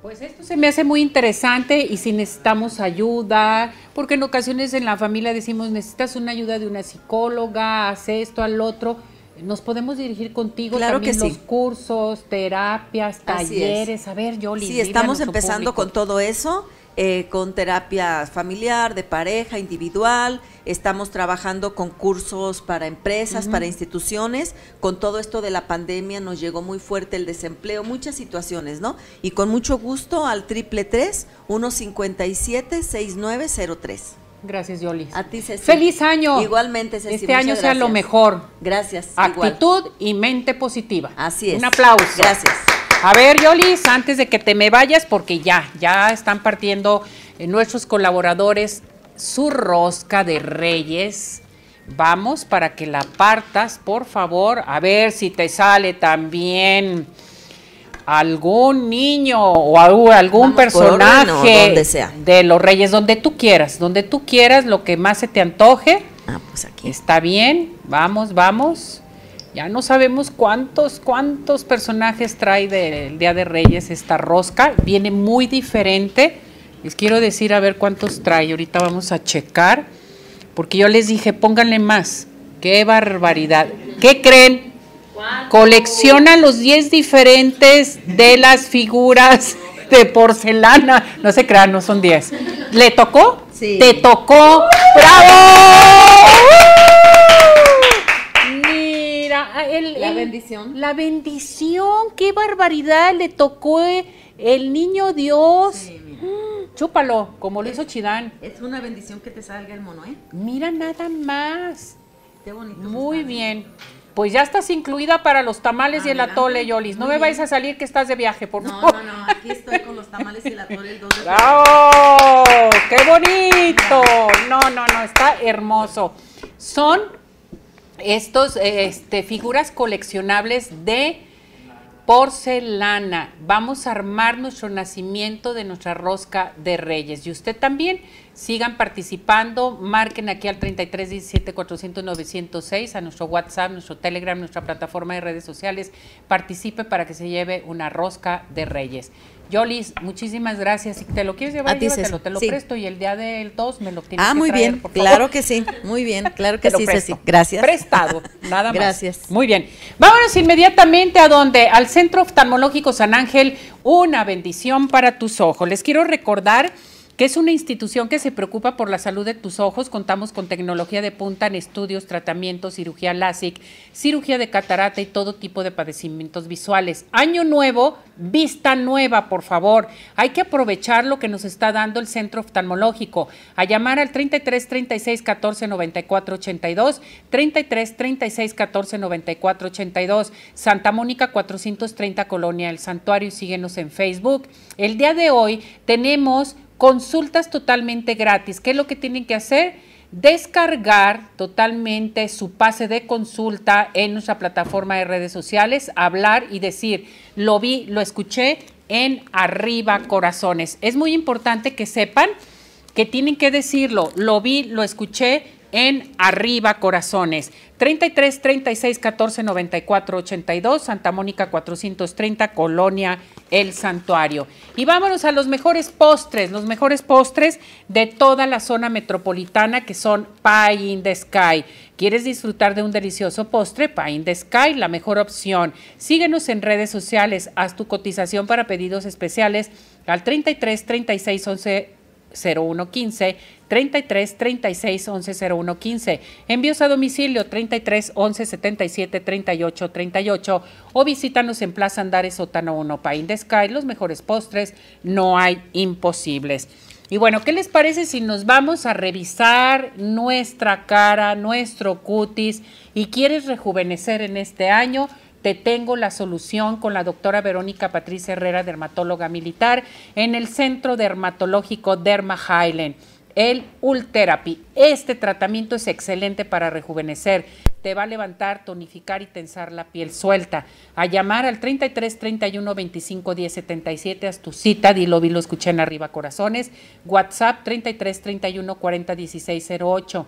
Pues esto se me hace muy interesante y si necesitamos ayuda, porque en ocasiones en la familia decimos necesitas una ayuda de una psicóloga, hace esto al otro nos podemos dirigir contigo claro también que los cursos, terapias, talleres. A ver, Yoli. Sí, estamos empezando con todo eso. eh, con terapia familiar, de pareja, individual. Estamos trabajando con cursos para empresas, para instituciones. Con todo esto de la pandemia nos llegó muy fuerte el desempleo, muchas situaciones, ¿no? Y con mucho gusto al triple tres 157 6903. Gracias, Yolis. A ti, Ceci. ¡Feliz año! Igualmente, Ceci. Este año sea lo mejor. Gracias. igual. Actitud y mente positiva. Así es. Un aplauso. Gracias. A ver, Yolis, antes de que te me vayas, porque ya, ya están partiendo eh, nuestros colaboradores su rosca de reyes. Vamos para que la partas, por favor. A ver si te sale también algún niño o algún, Vamos personaje donde sea. de los reyes, donde tú quieras, donde tú quieras, lo que más se te antoje. Ah, pues aquí. Está bien, vamos, vamos. Ya no sabemos cuántos, cuántos personajes trae del Día de Reyes esta rosca. Viene muy diferente. Les quiero decir a ver cuántos trae. Ahorita vamos a checar. Porque yo les dije, pónganle más. ¡Qué barbaridad! ¿Qué creen? Colecciona los 10 diferentes de las figuras de porcelana. No se crean, no son 10. ¿Le tocó? Sí. Te tocó. ¡Bravo! Mira, el- La el- bendición. La bendición, qué barbaridad, le tocó eh, el niño Dios. Mm, Chúpalo, como lo hizo Chidán. Es una bendición que te salga el mono, ¿eh? Mira nada más. Qué bonito. Muy bien. Pues ya estás incluida para los tamales y el atole, Yolis. No me vayas a salir que estás de viaje, por No, favor. no, no, aquí estoy con los tamales y la torre el 2 de. ¡Bravo! ¡Qué bonito! No, no, no, está hermoso. Son estos este, figuras coleccionables de porcelana. Vamos a armar nuestro nacimiento de nuestra rosca de reyes. Y usted también sigan participando. Marquen aquí al 33 17 400 906 a nuestro WhatsApp, nuestro Telegram, nuestra plataforma de redes sociales. Participe para que se lleve una rosca de reyes. Yolis, muchísimas gracias. Si te lo quieres llevar, llévatelo, te lo Sí. presto y el día del 2 me lo tienes Ah, que muy traer, bien, por favor. claro que sí, muy bien, claro que Te lo sí, presto. Ceci. Gracias. Prestado, nada más. Gracias. Muy bien. Vámonos inmediatamente a donde, al Centro Oftalmológico San Ángel, una bendición para tus ojos. Les quiero recordar que es una institución que se preocupa por la salud de tus ojos. Contamos con tecnología de punta en estudios, tratamientos, cirugía LASIK, cirugía de catarata y todo tipo de padecimientos visuales. Año nuevo, vista nueva, por favor. Hay que aprovechar lo que nos está dando el centro oftalmológico. A llamar al 33 36 14 94 82, 33 36 14 94 82, Santa Mónica 430 Colonia El Santuario síguenos en Facebook. El día de hoy tenemos consultas totalmente gratis. ¿Qué es lo que tienen que hacer? Descargar totalmente su pase de consulta en nuestra plataforma de redes sociales, hablar y decir, lo vi, lo escuché en Arriba Corazones. Es muy importante que sepan que tienen que decirlo, lo vi, lo escuché en Arriba Corazones. 33 36 14 94 82, Santa Mónica 430, Colonia El Santuario. Y vámonos a los mejores postres, los mejores postres de toda la zona metropolitana que son Pie in the Sky. ¿Quieres disfrutar de un delicioso postre? Pie in the Sky, la mejor opción. Síguenos en redes sociales, haz tu cotización para pedidos especiales al 33 36 11 0115 33 36 11 0115. Envíos a domicilio 33 11 77 38 38 o visítanos en Plaza Andares Sótano 1 Pain de Sky. Los mejores postres, no hay imposibles. Y bueno, ¿qué les parece si nos vamos a revisar nuestra cara, nuestro cutis y quieres rejuvenecer en este año? Te tengo la solución con la doctora Verónica Patricia Herrera, dermatóloga militar, en el Centro Dermatológico Derma Highland. El Ultherapy. Este tratamiento es excelente para rejuvenecer. Te va a levantar, tonificar y tensar la piel suelta. A llamar al 33 31 25 10 77 haz tu cita. Dilo, vi, lo escuché en arriba, corazones. WhatsApp 33 31 40 16 08.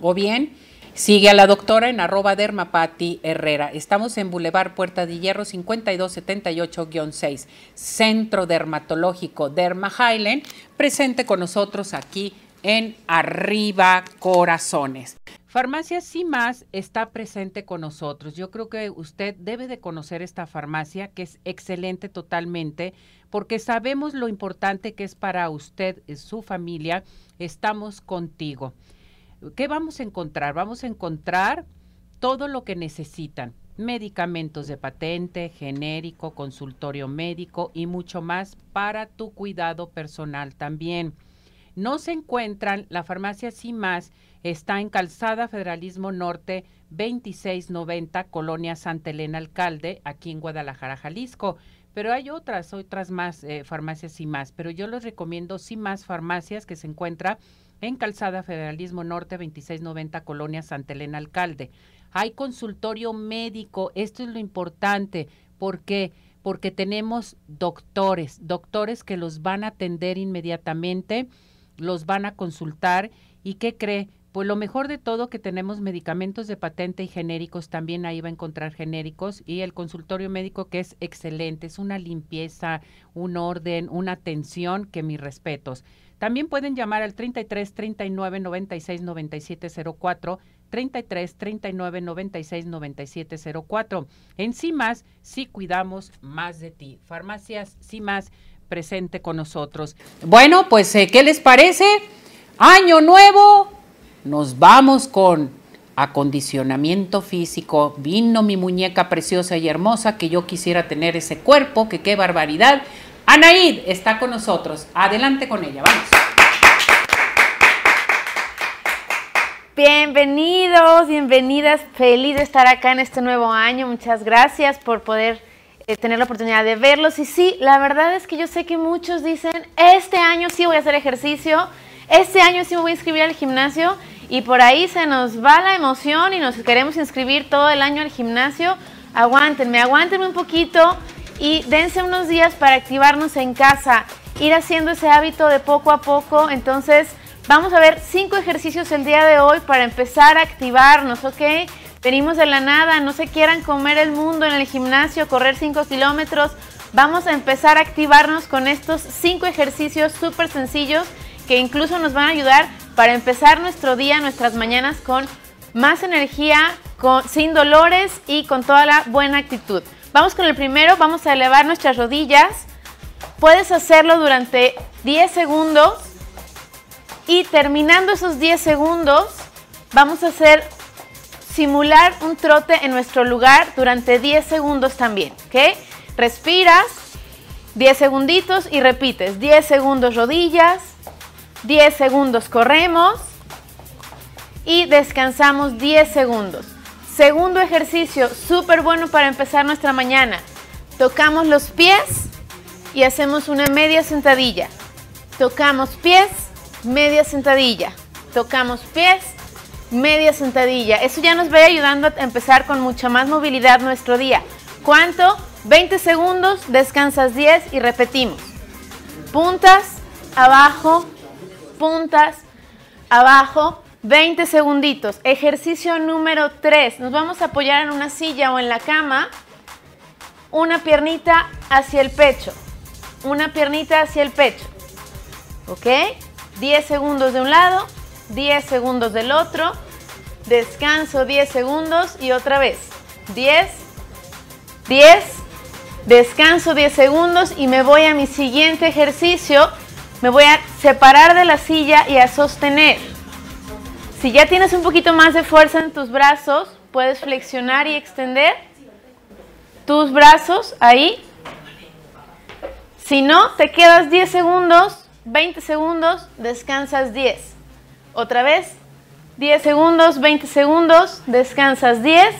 O bien, sigue a la doctora en arroba dermapati herrera. Estamos en Boulevard Puerta de Hierro 5278-6, Centro Dermatológico Derma Highland, presente con nosotros aquí en Arriba Corazones. Farmacia Sí Más está presente con nosotros. Yo creo que usted debe de conocer esta farmacia, que es excelente totalmente, porque sabemos lo importante que es para usted y su familia. Estamos contigo. ¿Qué vamos a encontrar? Vamos a encontrar todo lo que necesitan. Medicamentos de patente, genérico, consultorio médico y mucho más para tu cuidado personal también. No se encuentran, la farmacia Sí Más está en Calzada Federalismo Norte 2690, Colonia Santa Elena Alcalde, aquí en Guadalajara, Jalisco. Pero hay otras, otras más eh, farmacias y más, pero yo les recomiendo sí más farmacias que se encuentra en Calzada Federalismo Norte 2690, Colonia Santa Elena Alcalde. Hay consultorio médico, esto es lo importante, porque porque tenemos doctores, doctores que los van a atender inmediatamente los van a consultar y ¿qué cree? Pues lo mejor de todo que tenemos medicamentos de patente y genéricos, también ahí va a encontrar genéricos y el consultorio médico que es excelente, es una limpieza, un orden, una atención que mis respetos. También pueden llamar al 33 39 96 97 04 33 39 96 97 04. En más, sí cuidamos más de ti. Farmacias, más presente con nosotros. Bueno, pues, eh, ¿qué les parece? Año nuevo, nos vamos con acondicionamiento físico. Vino mi muñeca preciosa y hermosa que yo quisiera tener ese cuerpo, que qué barbaridad. Anaid está con nosotros. Adelante con ella, vamos. Bienvenidos, bienvenidas. Feliz de estar acá en este nuevo año. Muchas gracias por poder eh, tener la oportunidad de verlos. Y sí, la verdad es que yo sé que muchos dicen, este año sí voy a hacer ejercicio, este año sí me voy a inscribir al gimnasio y por ahí se nos va la emoción y nos queremos inscribir todo el año al gimnasio. Aguántenme, aguántenme un poquito y dense unos días para activarnos en casa, ir haciendo ese hábito de poco a poco. Entonces, vamos a ver cinco ejercicios el día de hoy para empezar a activarnos, ¿ok? Venimos de la nada, no se quieran comer el mundo en el gimnasio, correr 5 kilómetros. Vamos a empezar a activarnos con estos 5 ejercicios súper sencillos que incluso nos van a ayudar para empezar nuestro día, nuestras mañanas con más energía, con, sin dolores y con toda la buena actitud. Vamos con el primero, vamos a elevar nuestras rodillas. Puedes hacerlo durante 10 segundos y terminando esos 10 segundos, vamos a hacer simular un trote en nuestro lugar durante 10 segundos también, ¿ok? Respiras 10 segunditos y repites 10 segundos rodillas, 10 segundos corremos y descansamos 10 segundos. Segundo ejercicio, súper bueno para empezar nuestra mañana. Tocamos los pies y hacemos una media sentadilla. Tocamos pies, media sentadilla. Tocamos pies, media sentadilla. Eso ya nos va ayudando a empezar con mucha más movilidad nuestro día. ¿Cuánto? 20 segundos, descansas 10 y repetimos. Puntas, abajo, puntas, abajo, 20 segunditos. Ejercicio número 3. Nos vamos a apoyar en una silla o en la cama. Una piernita hacia el pecho. Una piernita hacia el pecho. ¿Ok? 10 segundos de un lado, 10 segundos del otro, descanso 10 segundos y otra vez 10, 10, descanso 10 segundos y me voy a mi siguiente ejercicio. Me voy a separar de la silla y a sostener. Si ya tienes un poquito más de fuerza en tus brazos, puedes flexionar y extender tus brazos ahí. Si no, te quedas 10 segundos, 20 segundos, descansas 10. Otra vez, 10 segundos, 20 segundos, descansas 10.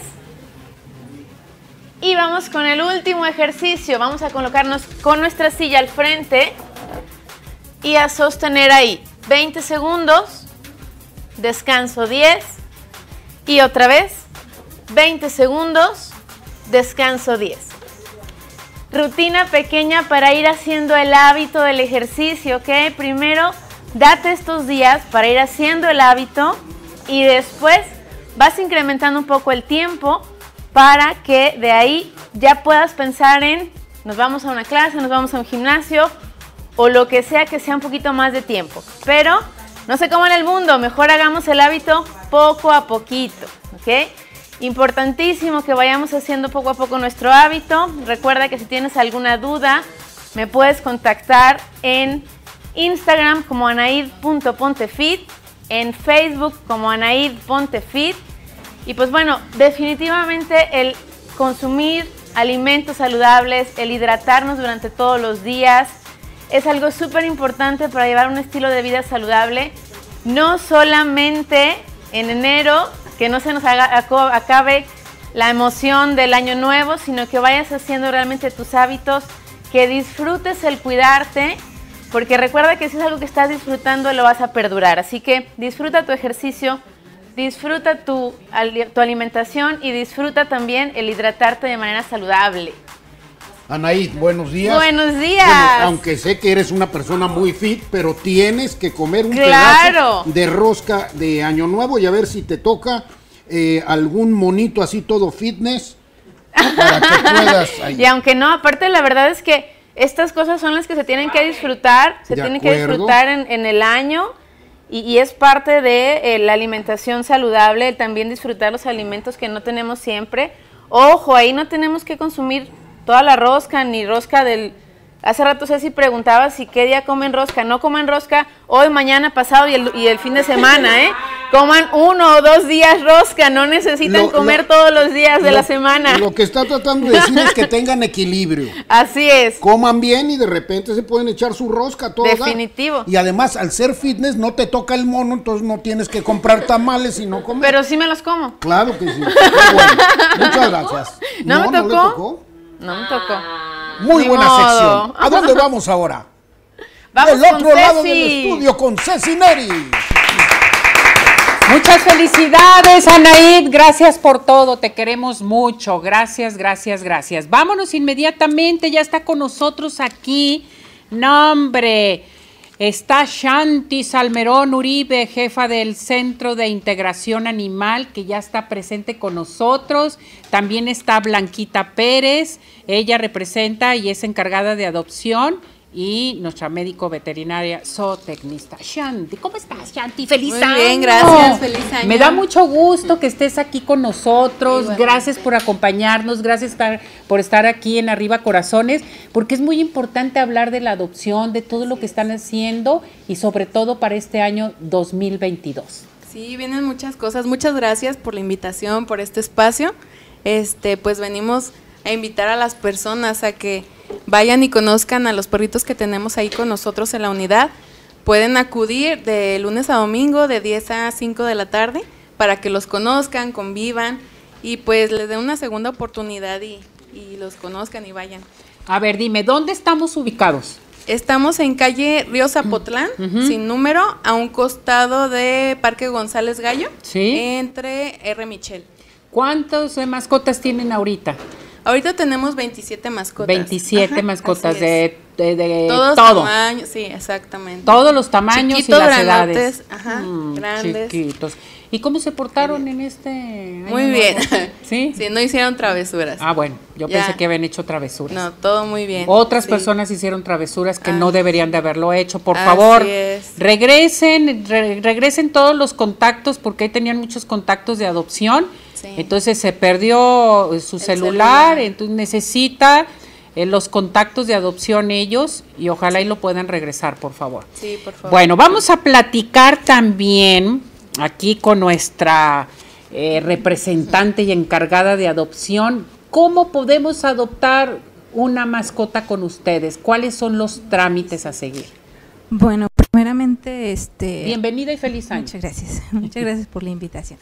Y vamos con el último ejercicio. Vamos a colocarnos con nuestra silla al frente y a sostener ahí. 20 segundos, descanso 10. Y otra vez, 20 segundos, descanso 10. Rutina pequeña para ir haciendo el hábito del ejercicio, ¿ok? Primero, date estos días para ir haciendo el hábito y después vas incrementando un poco el tiempo para que de ahí ya puedas pensar en nos vamos a una clase, nos vamos a un gimnasio o lo que sea que sea un poquito más de tiempo. Pero no sé cómo en el mundo, mejor hagamos el hábito poco a poquito, ¿ok? Importantísimo que vayamos haciendo poco a poco nuestro hábito. Recuerda que si tienes alguna duda, me puedes contactar en Instagram como anaid.pontefit, en Facebook como anaid.pontefit. Y pues bueno, definitivamente el consumir alimentos saludables, el hidratarnos durante todos los días, es algo súper importante para llevar un estilo de vida saludable, no solamente en enero, que no se nos acabe la emoción del año nuevo, sino que vayas haciendo realmente tus hábitos, que disfrutes el cuidarte, porque recuerda que si es algo que estás disfrutando, lo vas a perdurar. Así que disfruta tu ejercicio, disfruta tu, tu alimentación y disfruta también el hidratarte de manera saludable. Anaí, buenos días. Buenos días. aunque sé que eres una persona muy fit, pero tienes que comer un claro. pedazo de rosca de Año Nuevo y a ver si te toca eh, algún monito así todo fitness para que puedas. Y aunque no, aparte la verdad es que estas cosas son las que se tienen que disfrutar, se tienen que disfrutar en, el año. Y, es parte de eh, la alimentación saludable, también disfrutar los alimentos que no tenemos siempre. Ojo, ahí no tenemos que consumir toda la rosca, ni rosca del... Hace rato Ceci preguntaba si qué día comen rosca. No coman rosca hoy, mañana, pasado y el, y el fin de semana, ¿eh? Coman uno o dos días rosca, no necesitan comer todos los días de la semana. Lo que está tratando de decir es que tengan equilibrio. Así es. Coman bien y de repente se pueden echar su rosca todo. Definitivo. Y además, al ser fitness, no te toca el mono, entonces no tienes que comprar tamales y no comer. Pero sí me los como. Claro que sí. Muchas gracias. ¿No, me tocó? No me tocó. Muy buena sección. ¿A dónde vamos ahora? Vamos Del otro lado del estudio con Ceci Neri. Muchas felicidades, Anaid. Gracias por todo. Te queremos mucho. Gracias, gracias, gracias. Vámonos inmediatamente. Ya está con nosotros aquí. Nombre. Está Shanti Salmerón Uribe, jefa del Centro de Integración Animal, que ya está presente con nosotros. También está Blanquita Pérez, ella representa y es encargada de adopción y nuestra médico veterinaria zootecnista. Shanti, ¿cómo estás, Shanti? ¡Feliz Muy bien, gracias, feliz año. Me da mucho gusto que estés aquí con nosotros. Gracias por acompañarnos, gracias por estar aquí en Arriba Corazones, porque es muy importante hablar de la adopción, de todo lo que están haciendo y sobre todo para este año 2022. Sí, vienen muchas cosas. Muchas gracias por la invitación, por este espacio. Este, pues venimos a invitar a las personas a que vayan y conozcan a los perritos que tenemos ahí con nosotros en la unidad. Pueden acudir de lunes a domingo de 10 a 5 de la tarde para que los conozcan, convivan y pues les den una segunda oportunidad y, los conozcan y vayan. A ver, dime, ¿dónde estamos ubicados? Estamos en calle Río Zapotlán, sin número, a un costado de Parque González Gallo, entre R. Michel. ¿Cuántas mascotas tienen ahorita? Ahorita tenemos 27 mascotas. 27 mascotas de, de, Todos todo. tamaños, sí, exactamente. Todos los tamaños y las edades. Ajá, mm, grandes. Chiquitos. ¿Y cómo se portaron en este Muy bien. ¿Sí? Sí, no hicieron travesuras. Ah, bueno, yo pensé que habían hecho travesuras. No, todo muy bien. Otras personas hicieron travesuras que no deberían de haberlo hecho. Por favor, regresen, regresen todos los contactos porque ahí tenían muchos contactos de adopción entonces se perdió su celular, entonces necesita eh, los contactos de adopción ellos y ojalá y lo puedan regresar, por favor. Sí, por favor. Bueno, vamos a platicar también aquí con nuestra eh, representante y encargada de adopción, cómo podemos adoptar una mascota con ustedes, cuáles son los trámites a seguir. Bueno, primeramente, este. Bienvenida y feliz año. Muchas gracias. Muchas gracias por la invitación.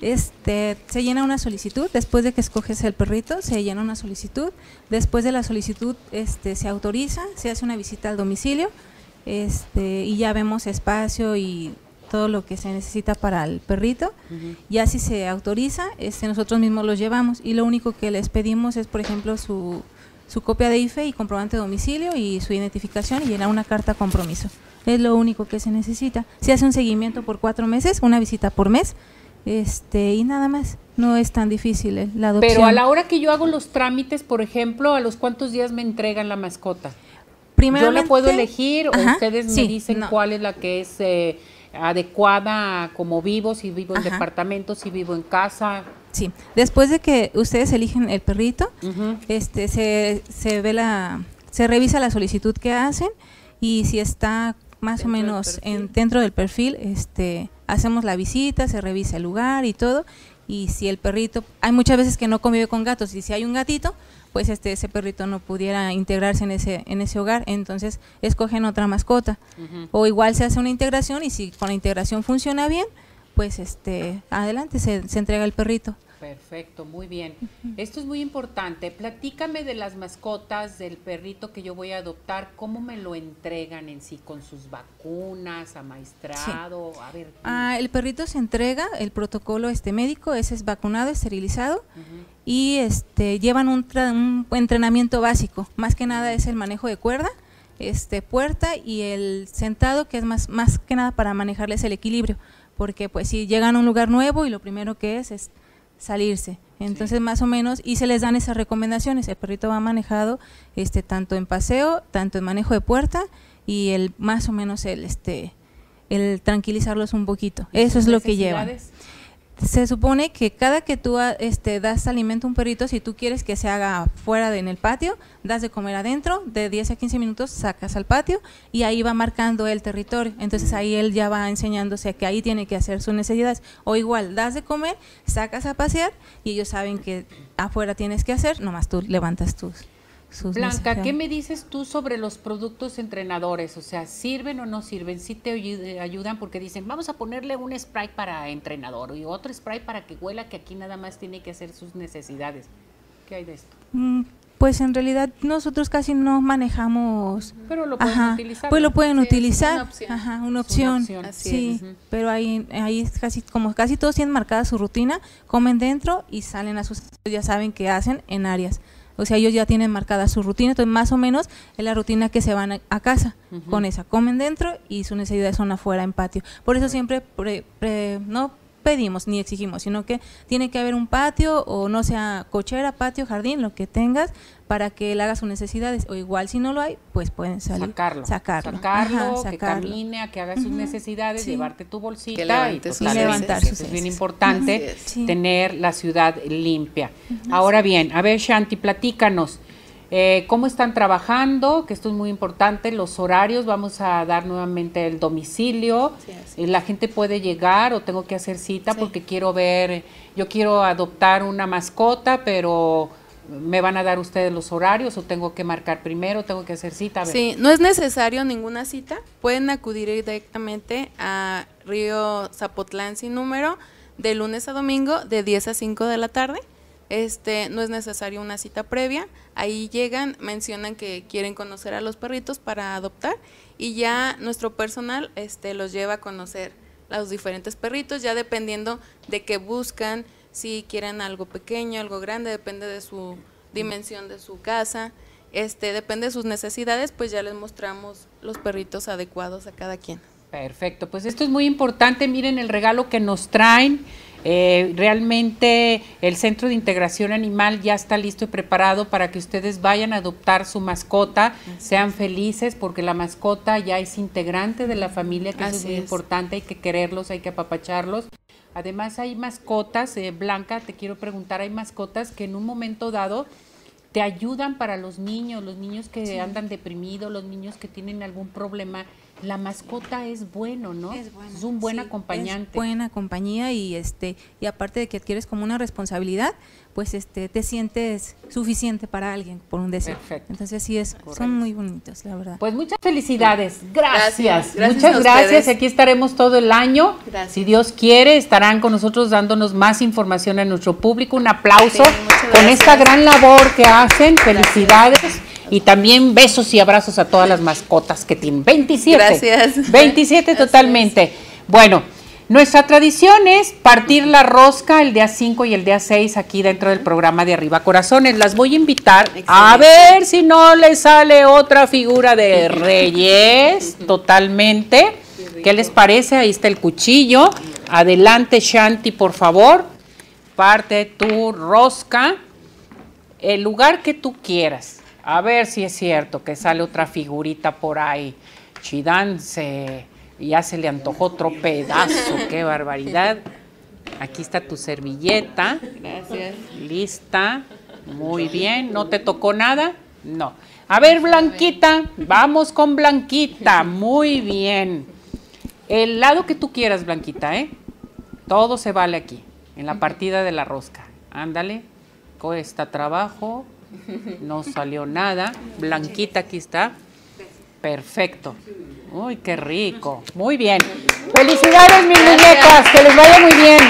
Este, se llena una solicitud, después de que escoges el perrito, se llena una solicitud, después de la solicitud este, se autoriza, se hace una visita al domicilio este, y ya vemos espacio y todo lo que se necesita para el perrito. Ya si se autoriza, este, nosotros mismos los llevamos y lo único que les pedimos es, por ejemplo, su, su copia de IFE y comprobante de domicilio y su identificación y llenar una carta compromiso. Es lo único que se necesita. Se hace un seguimiento por cuatro meses, una visita por mes este y nada más no es tan difícil eh, la adopción. pero a la hora que yo hago los trámites por ejemplo a los cuántos días me entregan la mascota Primeramente, yo la puedo elegir o ustedes me dicen cuál es la que es eh, adecuada como vivo, si vivo en Ajá. departamento, si vivo en casa. Sí, después de que ustedes eligen el perrito, este se, se ve la se revisa la solicitud que hacen y si está más o menos en dentro del perfil, este hacemos la visita, se revisa el lugar y todo y si el perrito hay muchas veces que no convive con gatos y si hay un gatito, pues este ese perrito no pudiera integrarse en ese en ese hogar, entonces escogen otra mascota. O igual se hace una integración y si con la integración funciona bien, pues este adelante se, se entrega el perrito. Perfecto, muy bien. Esto es muy importante. Platícame de las mascotas del perrito que yo voy a adoptar, cómo me lo entregan en sí, con sus vacunas, amaestrado, a ver. Ah, el perrito se entrega, el protocolo este médico, ese es vacunado, esterilizado y este llevan un, tra- un entrenamiento básico. Más que nada es el manejo de cuerda, este puerta y el sentado que es más más que nada para manejarles el equilibrio, porque pues si llegan a un lugar nuevo y lo primero que es es salirse. Entonces más o menos y se les dan esas recomendaciones. El perrito va manejado este tanto en paseo, tanto en manejo de puerta y el más o menos el este el tranquilizarlos un poquito. Eso es lo que llevan. Se supone que cada que tú ah, este, das alimento a un perrito, si tú quieres que se haga fuera de, en el patio, das de comer adentro, de 10 a 15 minutos sacas al patio y ahí va marcando el territorio. Entonces ahí él ya va enseñándose que ahí tiene que hacer sus necesidades. O igual, das de comer, sacas a pasear y ellos saben que afuera tienes que hacer, nomás tú levantas tus, sus Blanca. ¿qué me dices tú sobre los productos entrenadores? O sea, ¿sirven o no sirven? ¿Sí te ayu- ayudan? Porque dicen, vamos a ponerle un spray para entrenador y otro spray para que huela que aquí nada más tiene que hacer sus necesidades. ¿Qué hay de esto? Mm, Pues en realidad nosotros casi no manejamos. Pero lo pueden Ajá, utilizar, Pues lo pueden Sí, utilizar. una opción. Ajá, una opción. opción. Así sí, es. Pero ahí, ahí es casi, como casi todos tienen marcada su rutina, comen dentro y salen a sus. Ya saben qué hacen en áreas. O sea, ellos ya tienen marcada su rutina, entonces más o menos es la rutina que se van a, a casa con esa. Comen dentro y sus necesidades son afuera en patio. Por eso siempre pre- pre- no pedimos ni exigimos, sino que tiene que haber un patio o no sea cochera, patio, jardín, lo que tengas para que él haga sus necesidades. O igual si no lo hay, pues pueden salir. Sacarlo. Sacarlo. Sacarlo, Ajá, que sacarlo. camine, a que haga sus necesidades, Sí. llevarte tu bolsita Que y, sus totalmente, levantar sus es bien importante. Sí. tener la ciudad limpia. Ahora bien, a ver Shanti, platícanos. Eh, ¿Cómo están trabajando? Que esto es muy importante. Los horarios, vamos a dar nuevamente el domicilio. Sí, Eh, La gente puede llegar o tengo que hacer cita porque quiero ver, yo quiero adoptar una mascota, pero ¿me van a dar ustedes los horarios o tengo que marcar primero? ¿Tengo que hacer cita? A ver. Sí, no es necesario ninguna cita. Pueden acudir directamente a Río Zapotlán sin número de lunes a domingo de 10 a 5 de la tarde. Este, no es necesario una cita previa. Ahí llegan, mencionan que quieren conocer a los perritos para adoptar y ya nuestro personal este los lleva a conocer los diferentes perritos, ya dependiendo de qué buscan, si quieren algo pequeño, algo grande, depende de su dimensión de su casa. Este, depende de sus necesidades, pues ya les mostramos los perritos adecuados a cada quien. Perfecto, pues esto es muy importante. Miren el regalo que nos traen. Eh, realmente el Centro de Integración Animal ya está listo y preparado para que ustedes vayan a adoptar su mascota, sean felices porque la mascota ya es integrante de la familia, que eso es muy es. importante, hay que quererlos, hay que apapacharlos. Además hay mascotas, eh, Blanca, te quiero preguntar, hay mascotas que en un momento dado te ayudan para los niños, los niños que andan deprimidos, los niños que tienen algún problema. La mascota es bueno, ¿no? Es buena, un buen sí, acompañante. Es buena compañía y este y aparte de que adquieres como una responsabilidad, pues este te sientes suficiente para alguien por un deseo. Perfecto. Entonces sí es Correcto. son muy bonitos, la verdad. Pues muchas felicidades. Gracias. Gracias, gracias Muchas gracias. Aquí estaremos todo el año. Gracias. Si Dios quiere, estarán con nosotros dándonos más información a nuestro público. Un aplauso Sí, con esta gran labor que hacen. Felicidades. Y también besos y abrazos a todas las mascotas que tienen. 27. Gracias. 27 Así totalmente. Bueno, nuestra tradición es partir la rosca el día 5 y el día 6 aquí dentro del programa de Arriba Corazones. Las voy a invitar a ver si no les sale otra figura de Reyes totalmente. ¿Qué les parece? Ahí está el cuchillo. Adelante, Shanti, por favor. Parte tu rosca. El lugar que tú quieras. A ver si es cierto que sale otra figurita por ahí. Chidán se ya se le antojó otro pedazo, qué barbaridad. Aquí está tu servilleta. Gracias. Lista. Muy bien. ¿No te tocó nada? No. A ver, Blanquita. Vamos con Blanquita. Muy bien. El lado que tú quieras, Blanquita, ¿eh? Todo se vale aquí, en la partida de la rosca. Ándale. Cuesta trabajo. No salió nada. Blanquita aquí está. Perfecto. Uy, qué rico. Muy bien. Felicidades, mis muñecas. Que les vaya muy bien.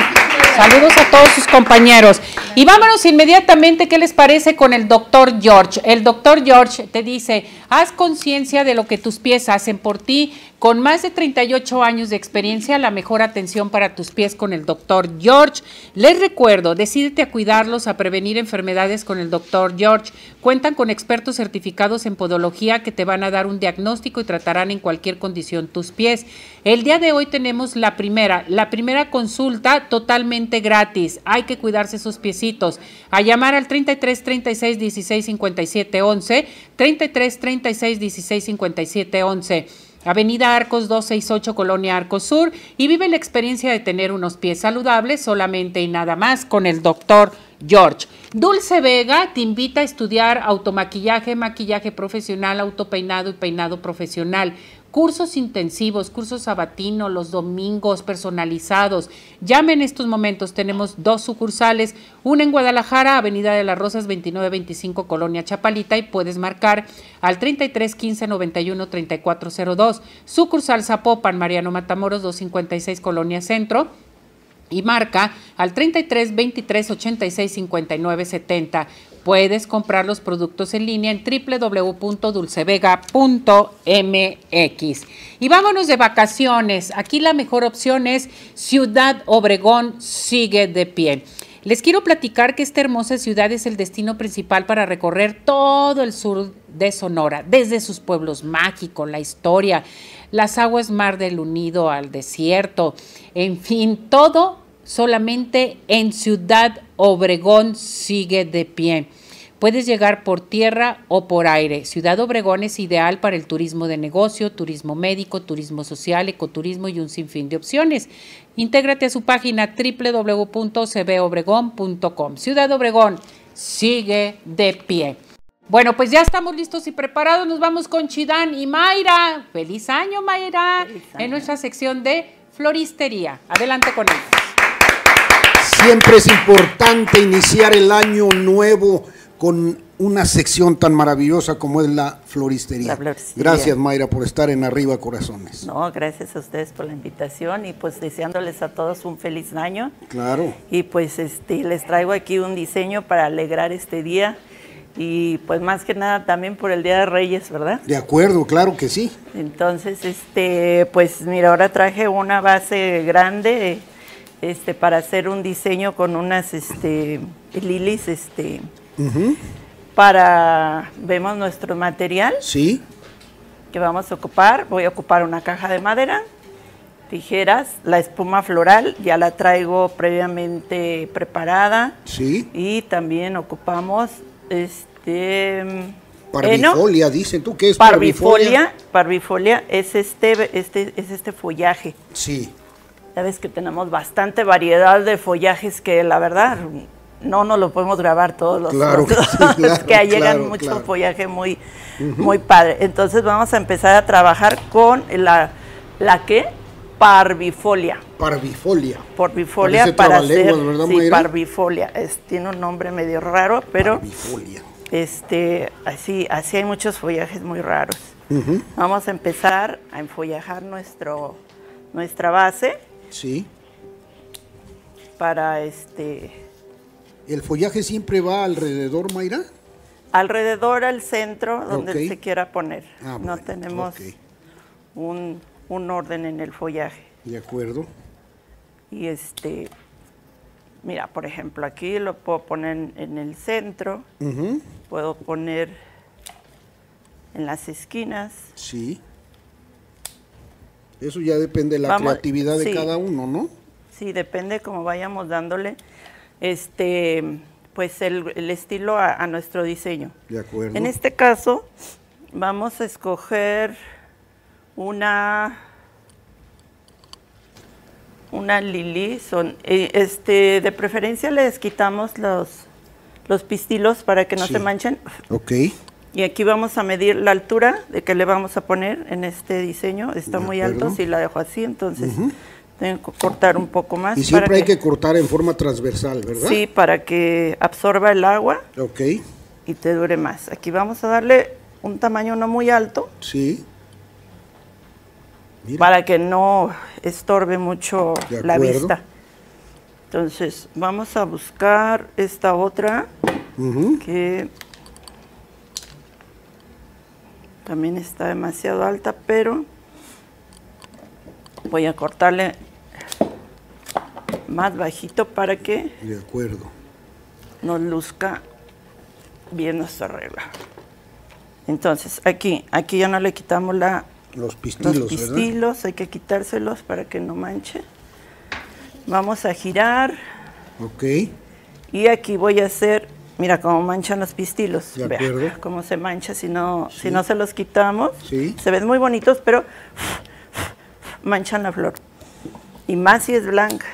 Saludos a todos sus compañeros. Y vámonos inmediatamente, ¿qué les parece con el doctor George? El doctor George te dice, haz conciencia de lo que tus pies hacen por ti. Con más de 38 años de experiencia, la mejor atención para tus pies con el doctor George. Les recuerdo, decídete a cuidarlos, a prevenir enfermedades con el doctor George. Cuentan con expertos certificados en podología que te van a dar un diagnóstico y tratarán en cualquier condición tus pies. El día de hoy tenemos la primera, la primera consulta totalmente gratis. Hay que cuidarse sus piecitos. A llamar al 33 36 16 57 11, 33 36 16 57 11. Avenida Arcos 268, Colonia Arcos Sur, y vive la experiencia de tener unos pies saludables solamente y nada más con el doctor George. Dulce Vega te invita a estudiar automaquillaje, maquillaje profesional, autopeinado y peinado profesional. Cursos intensivos, cursos sabatino, los domingos personalizados. Llame en estos momentos, tenemos dos sucursales, una en Guadalajara, Avenida de las Rosas 2925, Colonia Chapalita, y puedes marcar al 33 15 91 3402. Sucursal Zapopan, Mariano Matamoros 256, Colonia Centro y marca al 33 23 86 59 70. Puedes comprar los productos en línea en www.dulcevega.mx. Y vámonos de vacaciones. Aquí la mejor opción es Ciudad Obregón sigue de pie. Les quiero platicar que esta hermosa ciudad es el destino principal para recorrer todo el sur de Sonora, desde sus pueblos mágicos, la historia, las aguas mar del unido al desierto, en fin, todo solamente en Ciudad Obregón sigue de pie. Puedes llegar por tierra o por aire. Ciudad Obregón es ideal para el turismo de negocio, turismo médico, turismo social, ecoturismo y un sinfín de opciones. Intégrate a su página www.cbobregón.com. Ciudad Obregón sigue de pie. Bueno, pues ya estamos listos y preparados. Nos vamos con Chidán y Mayra. Feliz año, Mayra, en nuestra sección de floristería. Adelante con ellos. Siempre es importante iniciar el año nuevo con una sección tan maravillosa como es la floristería. La floristería. Gracias Mayra por estar en Arriba Corazones. No, gracias a ustedes por la invitación y pues deseándoles a todos un feliz año. Claro. Y pues este les traigo aquí un diseño para alegrar este día y pues más que nada también por el Día de Reyes, ¿verdad? De acuerdo, claro que sí. Entonces, este, pues mira, ahora traje una base grande este para hacer un diseño con unas este lilies este para vemos nuestro material Sí, que vamos a ocupar. Voy a ocupar una caja de madera, tijeras, la espuma floral, ya la traigo previamente preparada. sí. Y también ocupamos este Parvifolia, dicen tú, ¿qué es parvifolia. Parvifolia es este, este, es este follaje. Sí, Ya ves que tenemos bastante variedad de follajes que la verdad no nos lo podemos grabar todos los, Claro que sí, claro, que llegan claro, mucho follaje muy, muy padre. Entonces vamos a empezar a trabajar con la, la qué? Parvifolia. parvifolia. Parvifolia para hacer ¿verdad, sí, parvifolia. Es, tiene un nombre medio raro, pero Parvifolia. este así, así hay muchos follajes muy raros. Vamos a empezar a enfollajar nuestro, nuestra base Sí. para este ¿El follaje siempre va alrededor, Mayra? alrededor al centro donde se quiera poner. Ah, no bueno, tenemos un, un orden en el follaje. De acuerdo. Y este, mira, por ejemplo, aquí lo puedo poner en, en el centro, puedo poner en las esquinas. Sí. Eso ya depende de la Vamos, creatividad de sí. cada uno, ¿no? Sí, depende cómo vayamos dándole este pues el, el estilo a, a nuestro diseño. De acuerdo. En este caso, vamos a escoger una una lili, son, eh, este, de preferencia les quitamos los, los pistilos para que no Sí. se manchen. Ok. Y aquí vamos a medir la altura de que le vamos a poner en este diseño. Está muy alto, si la dejo así, entonces tengo que cortar un poco más. Y siempre para hay que cortar en forma transversal, ¿verdad? Sí, para que absorba el agua Ok, y te dure más. Aquí vamos a darle un tamaño no muy alto sí. Mira. para que no estorbe mucho la vista. Entonces, vamos a buscar esta otra que también está demasiado alta, pero voy a cortarle más bajito para que De acuerdo. nos luzca bien nuestra regla. Entonces, aquí, aquí ya no le quitamos la, Los pistilos, los ¿verdad? pistilos, hay que quitárselos para que no manche. Vamos a girar Ok, y aquí voy a hacer, mira cómo manchan los pistilos. De Vea cómo se mancha si no, Sí. si no se los quitamos. Sí. Se ven muy bonitos, pero manchan la flor. Y más si es blanca.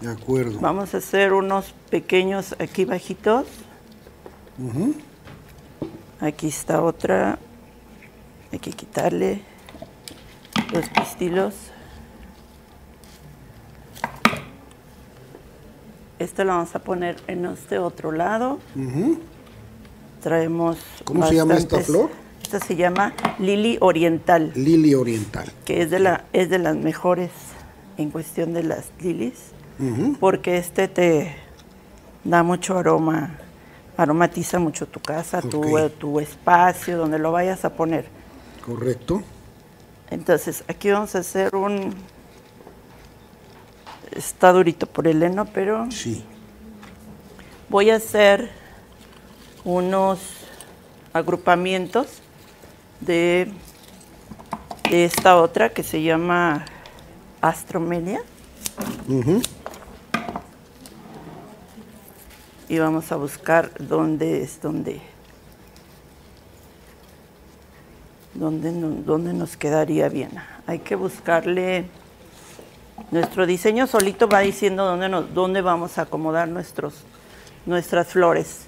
de acuerdo. Vamos a hacer unos pequeños aquí bajitos. Aquí está otra. Hay que quitarle los pistilos. Este lo vamos a poner en este otro lado. Traemos. ¿Cómo se llama esta flor? Esta se llama Lili Oriental, Lili oriental. que es de, la, es de las mejores en cuestión de las lilis, Ujú. porque este te da mucho aroma, aromatiza mucho tu casa, tu, eh, tu espacio, donde lo vayas a poner. Correcto. Entonces, aquí vamos a hacer un... Está durito por el heno, pero Sí. voy a hacer unos agrupamientos de, de esta otra que se llama Astromelia. Ujú. Y vamos a buscar dónde es donde, dónde, dónde nos quedaría bien. Hay que buscarle. Nuestro diseño solito va diciendo dónde, nos, dónde vamos a acomodar nuestros, nuestras flores.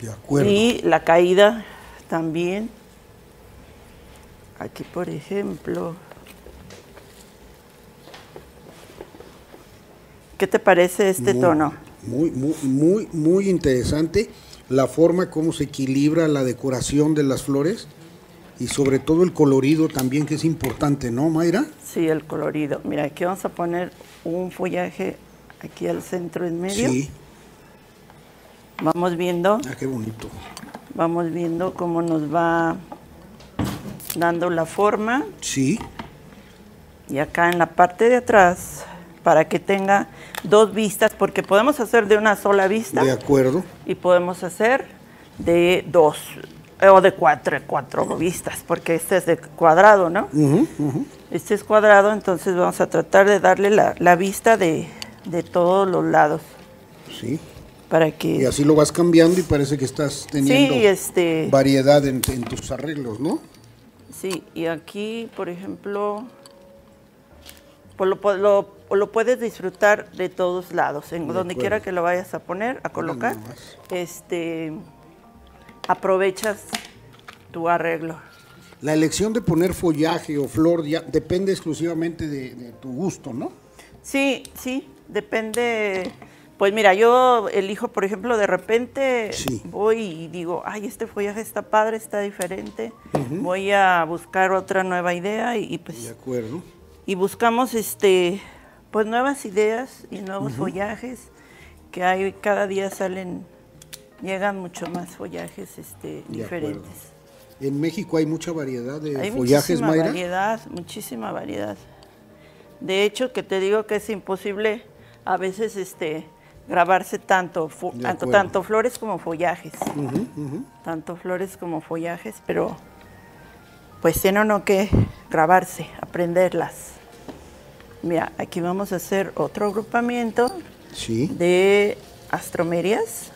De acuerdo. Y la caída también. Aquí, por ejemplo. ¿Qué te parece este Muy- tono? Muy, muy, muy, muy interesante la forma como se equilibra la decoración de las flores y sobre todo el colorido también que es importante, ¿no, Mayra? Sí, el colorido. Mira, aquí vamos a poner un follaje aquí al centro en medio. Sí. Vamos viendo, Ah, qué bonito. vamos viendo cómo nos va dando la forma. Sí. Y acá en la parte de atrás, para que tenga dos vistas, porque podemos hacer de una sola vista De acuerdo. y podemos hacer de dos o de cuatro, cuatro vistas, porque este es de cuadrado, ¿no? Este es cuadrado, entonces vamos a tratar de darle la, la vista de, de todos los lados Sí. para que... Y así lo vas cambiando y parece que estás teniendo Sí, este... variedad en, en tus arreglos, ¿no? Sí, y aquí, por ejemplo, pues lo, lo- lo puedes disfrutar de todos lados, en De donde quiera que lo vayas a poner, a colocar, este, aprovechas tu arreglo. La elección de poner follaje o flor ya depende exclusivamente de, de tu gusto, ¿no? Sí, sí, depende. Pues mira, yo elijo, por ejemplo, de repente Sí. voy y digo, ay, este follaje está padre, está diferente, voy a buscar otra nueva idea y, y pues De acuerdo. y buscamos este pues nuevas ideas y nuevos follajes que hay cada día salen llegan mucho más follajes este De diferentes. Acuerdo. En México hay mucha variedad de hay follajes, muchísima Mayra. variedad muchísima variedad. De hecho que te digo que es imposible a veces este grabarse tanto tanto, tanto flores como follajes. Tanto flores como follajes pero pues tiene uno que grabarse aprenderlas. Mira, aquí vamos a hacer otro agrupamiento Sí. de astromerias,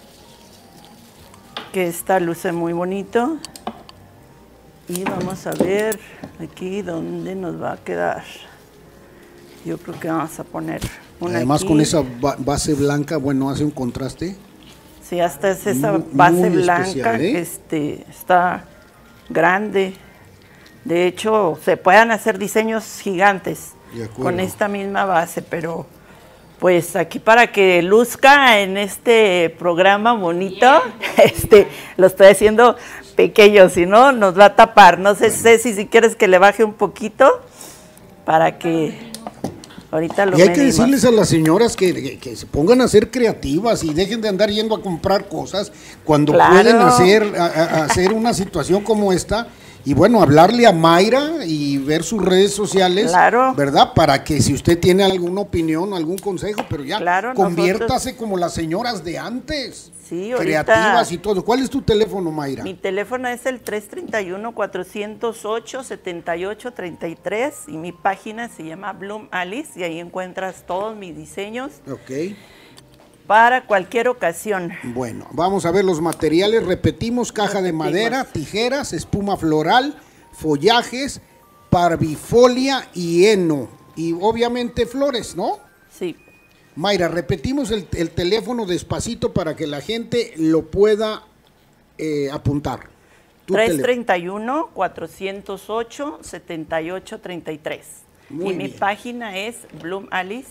que esta luce muy bonito. Y vamos a ver aquí dónde nos va a quedar. Yo creo que vamos a poner una Además aquí. con esa ba- base blanca, bueno, hace un contraste. Sí, hasta es esa Muy- base muy blanca especial, ¿eh? que este, está grande. De hecho, se pueden hacer diseños gigantes con esta misma base, pero pues aquí para que luzca en este programa bonito, este, lo estoy haciendo pequeño, si no nos va a tapar. No sé, Ceci, si quieres que le baje un poquito para que ahorita lo Y hay que decirles a las señoras que, que- que se pongan a ser creativas y dejen de andar yendo a comprar cosas cuando Claro. pueden hacer, a- a- hacer una situación como esta. Y bueno, hablarle a Mayra y ver sus redes sociales, Claro. ¿verdad? Para que si usted tiene alguna opinión o algún consejo, pero ya Claro, conviértase como las señoras de antes, Sí, ahorita- creativas y todo. ¿Cuál es tu teléfono, Mayra? Mi teléfono es el 331-408-7833 y mi página se llama Bloom Alice y ahí encuentras todos mis diseños Ok. Para cualquier ocasión. Bueno, vamos a ver los materiales. Repetimos, caja de madera, tijeras, espuma floral, follajes, parvifolia y heno. Y obviamente flores, ¿no? Sí. Mayra, repetimos el, el teléfono despacito para que la gente lo pueda eh, apuntar. Tu teléfono. 331-408-7833. Muy Y mi bien. página es Bloom Alice.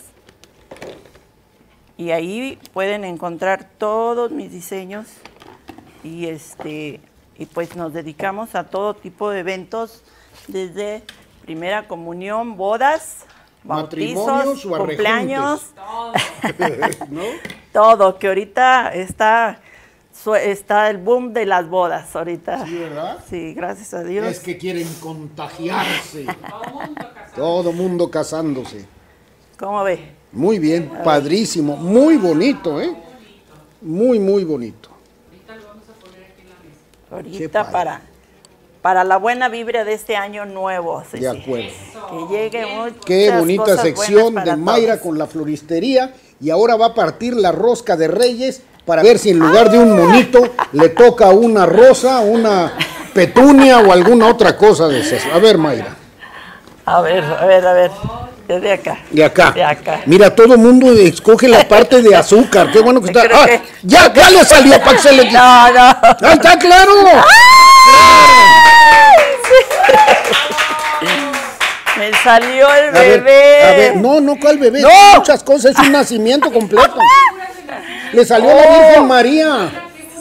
Y ahí pueden encontrar todos mis diseños. Y este y pues nos dedicamos a todo tipo de eventos, desde primera comunión, bodas, bautizos, Matrimonios o cumpleaños, ¿No? todo, que ahorita está, su- está el boom de las bodas ahorita. Sí, ¿verdad? Sí, gracias a Dios. Es que quieren contagiarse. Todo mundo casándose. ¿Cómo ve? Muy bien, padrísimo, muy bonito, ¿eh? Muy, muy bonito. Ahorita padre. para, para la buena vibra de este año nuevo, Ceci. De acuerdo. Que llegue muchas Qué bonita cosas sección de Mayra todos. con la floristería. Y ahora va a partir la rosca de Reyes para ver si en lugar de un monito le toca una rosa, una petunia o alguna otra cosa de esas. A ver, Mayra. A ver, a ver, a ver. Desde acá. De acá. De acá. Mira, todo el mundo escoge la parte de azúcar. Qué bueno que está. Ah, que- ya, ya le salió para que se le No, no. ¡Ahí está claro! Me salió el A ver, bebé. a ver, no, no, ¿cuál bebé? No. Muchas cosas, es un nacimiento completo. Le salió la Oh. Virgen María.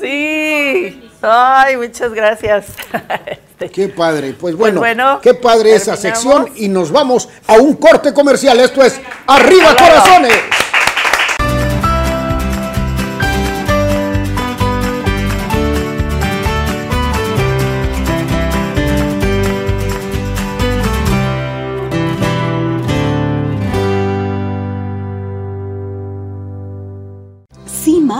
Sí. Ay, muchas gracias. Qué padre. Pues bueno, bueno, qué padre esa sección y nos vamos a un corte comercial. Esto es Arriba. Corazones.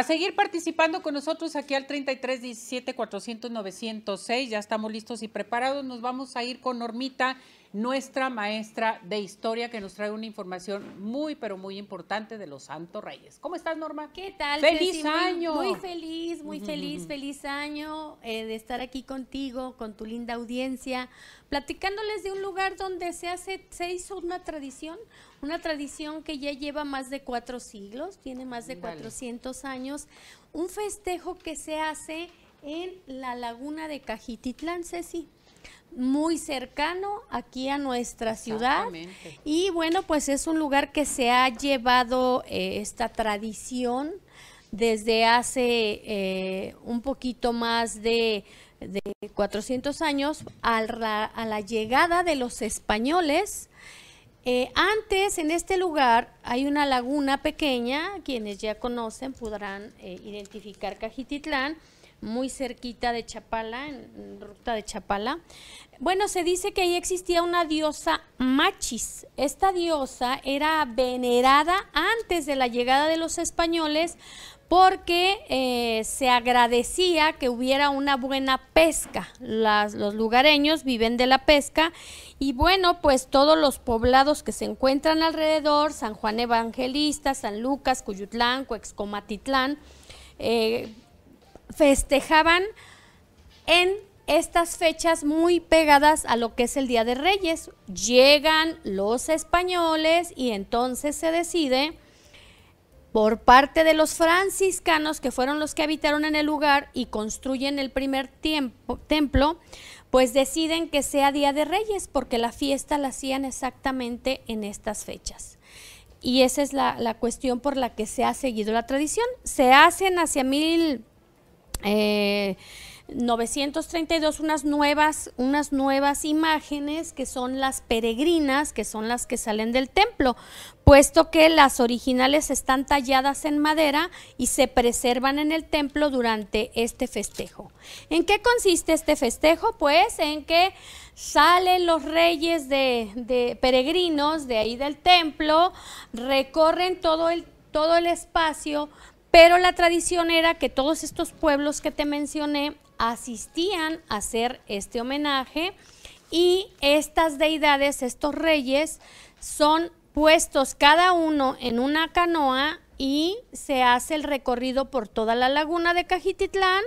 A seguir participando con nosotros aquí al 33 17 400 906. Ya estamos listos y preparados. Nos vamos a ir con Normita, nuestra maestra de historia, que nos trae una información muy, pero muy importante de los Santos Reyes. ¿Cómo estás, Norma? ¿Qué tal? ¡Feliz Ceci? Muy- año! Muy, feliz, muy feliz, feliz año eh, de estar aquí contigo, con tu linda audiencia, platicándoles de un lugar donde se hace, se hizo una tradición, una tradición que ya lleva más de cuatro siglos, tiene más de Dale. 400 años, un festejo que se hace en la laguna de Cajititlán, Ceci muy cercano aquí a nuestra ciudad. Y bueno, pues es un lugar que se ha llevado eh, esta tradición desde hace eh, un poquito más de, de 400 años al ra- a la llegada de los españoles. Eh, antes, en este lugar, hay una laguna pequeña, quienes ya conocen podrán eh, identificar Cajititlán, muy cerquita de Chapala, en, en ruta de Chapala. Bueno, se dice que ahí existía una diosa Machis. Esta diosa era venerada antes de la llegada de los españoles porque eh, se agradecía que hubiera una buena pesca. Los lugareños viven de la pesca y bueno, pues todos los poblados que se encuentran alrededor, San Juan Evangelista, San Lucas, Cuyutlán, Coexcomatitlán, eh, festejaban en estas fechas muy pegadas a lo que es el Día de Reyes. Llegan los españoles y entonces se decide por parte de los franciscanos, que fueron los que habitaron en el lugar y construyen el primer tiempo- templo, pues deciden que sea Día de Reyes, porque la fiesta la hacían exactamente en estas fechas. Y esa es la, la cuestión por la que se ha seguido la tradición. Se hacen hacia mil... eh, 932 unas nuevas unas nuevas imágenes que son las peregrinas que son las que salen del templo puesto que las originales están talladas en madera y se preservan en el templo durante este festejo ¿en qué consiste este festejo? pues en que salen los reyes de, de peregrinos de ahí del templo recorren todo el todo el espacio pero la tradición era que todos estos pueblos que te mencioné asistían a hacer este homenaje y estas deidades, estos reyes, son puestos cada uno en una canoa y se hace el recorrido por toda la laguna de Cajititlán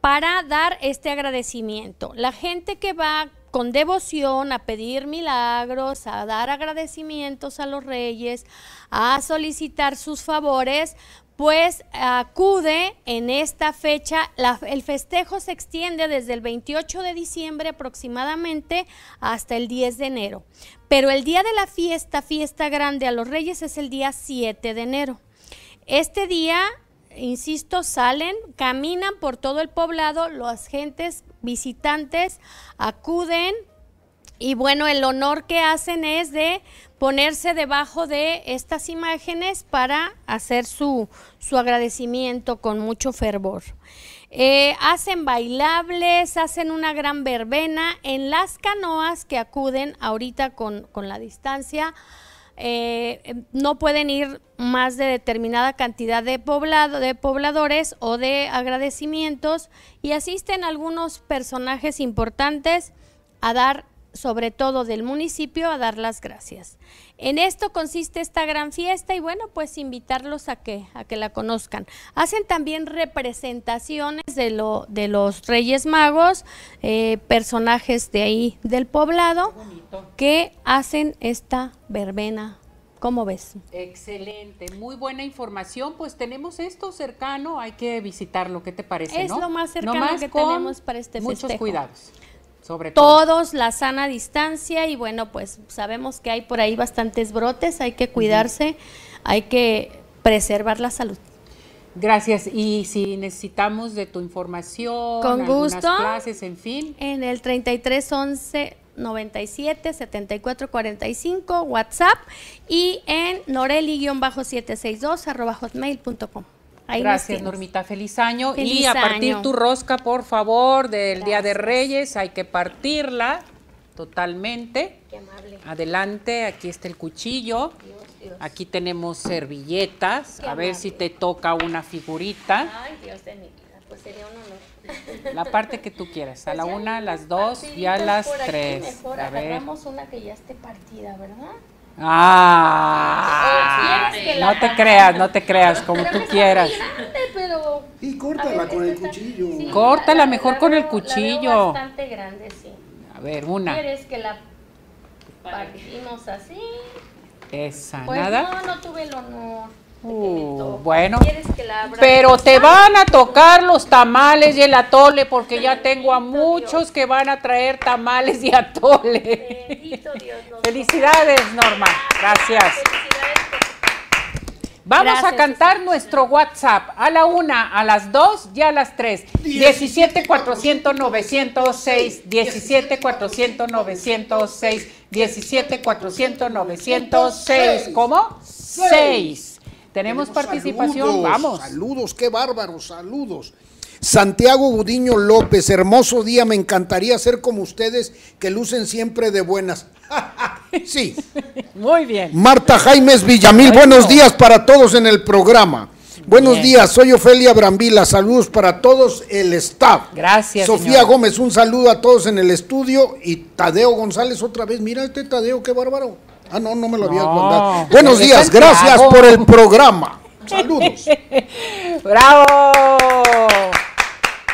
para dar este agradecimiento. La gente que va con devoción a pedir milagros, a dar agradecimientos a los reyes, a solicitar sus favores, pues acude en esta fecha. El festejo se extiende desde el 28 de diciembre aproximadamente hasta el 10 de enero. Pero el día de la fiesta, fiesta grande a los reyes, es el día 7 de enero. Este día, insisto, salen, caminan por todo el poblado, las gentes visitantes acuden y bueno, el honor que hacen es de ponerse debajo de estas imágenes para hacer su, su agradecimiento con mucho fervor. Eh, hacen bailables, hacen una gran verbena en las canoas que acuden ahorita con, con la distancia. eh, no pueden ir más de determinada cantidad de poblado, de pobladores o de agradecimientos y asisten algunos personajes importantes a dar sobre todo del municipio, a dar las gracias. En esto consiste esta gran fiesta y bueno, pues invitarlos a que, a que la conozcan. Hacen también representaciones de, lo, de los Reyes Magos, eh, personajes de ahí del poblado, que hacen esta verbena. ¿Cómo ves? Excelente, muy buena información. Pues tenemos esto cercano, hay que visitarlo. ¿Qué te parece? Es no? lo más cercano Nomás que tenemos para este Muchos festejo. cuidados, sobre todo. Todos la sana distancia y bueno, pues sabemos que hay por ahí bastantes brotes, hay que cuidarse, hay que preservar la salud. Gracias. Y si necesitamos de tu información, Con gusto. clases, en fin. En el 3311 97 74 45 WhatsApp y en noreli-762 arroba hotmail.com. Ahí Gracias. Normita. Feliz año. y a partir año. tu rosca, por favor, del Día de Reyes. Hay que partirla totalmente. Qué amable. Adelante, aquí está el cuchillo. Aquí tenemos servilletas. Qué a ver si te toca una figurita. Ay, Dios de mi vida, pues sería un honor. La parte que tú quieras. A la Pues ya una, a las dos y a las por aquí, tres. Mejor A ver. agarramos una que ya esté partida, ¿verdad? Ah, ¿O quieres que no te creas, no te creas, como tú quieras. grande, pero Y córtala con el cuchillo. sí, Córtala la- mejor la con el veo- la veo cuchillo. bastante grande, sí. A ver, una. ¿Quieres que la partimos así? Esa, Pues nada. no, no tuve el honor. Uh, bueno. Pero te van a tocar los tamales y el atole, porque ya tengo a muchos que van a traer tamales y atole. Bendito Dios. nos Felicidades, Norma. Gracias. Vamos a cantar nuestro WhatsApp a la una, a las dos y a las tres. 17 400 906, 17 400 906, 17 400 906. ¿Cómo? 6. Tenemos participación, saludos, vamos. Saludos, qué bárbaros, saludos. Santiago Gudiño López, hermoso día, me encantaría ser como ustedes que lucen siempre de buenas. sí. Muy bien. Marta Jaimes Villamil, buenos días para todos en el programa. Buenos Bien. días, soy Ofelia Brambila, saludos para todos el staff. Gracias. Sofía. Gómez, un saludo a todos en el estudio y Tadeo González otra vez, mira este Tadeo, qué bárbaro. Ah, no, no me lo había No, mandado. Buenos días, gracias por el programa. Saludos. ¡Bravo!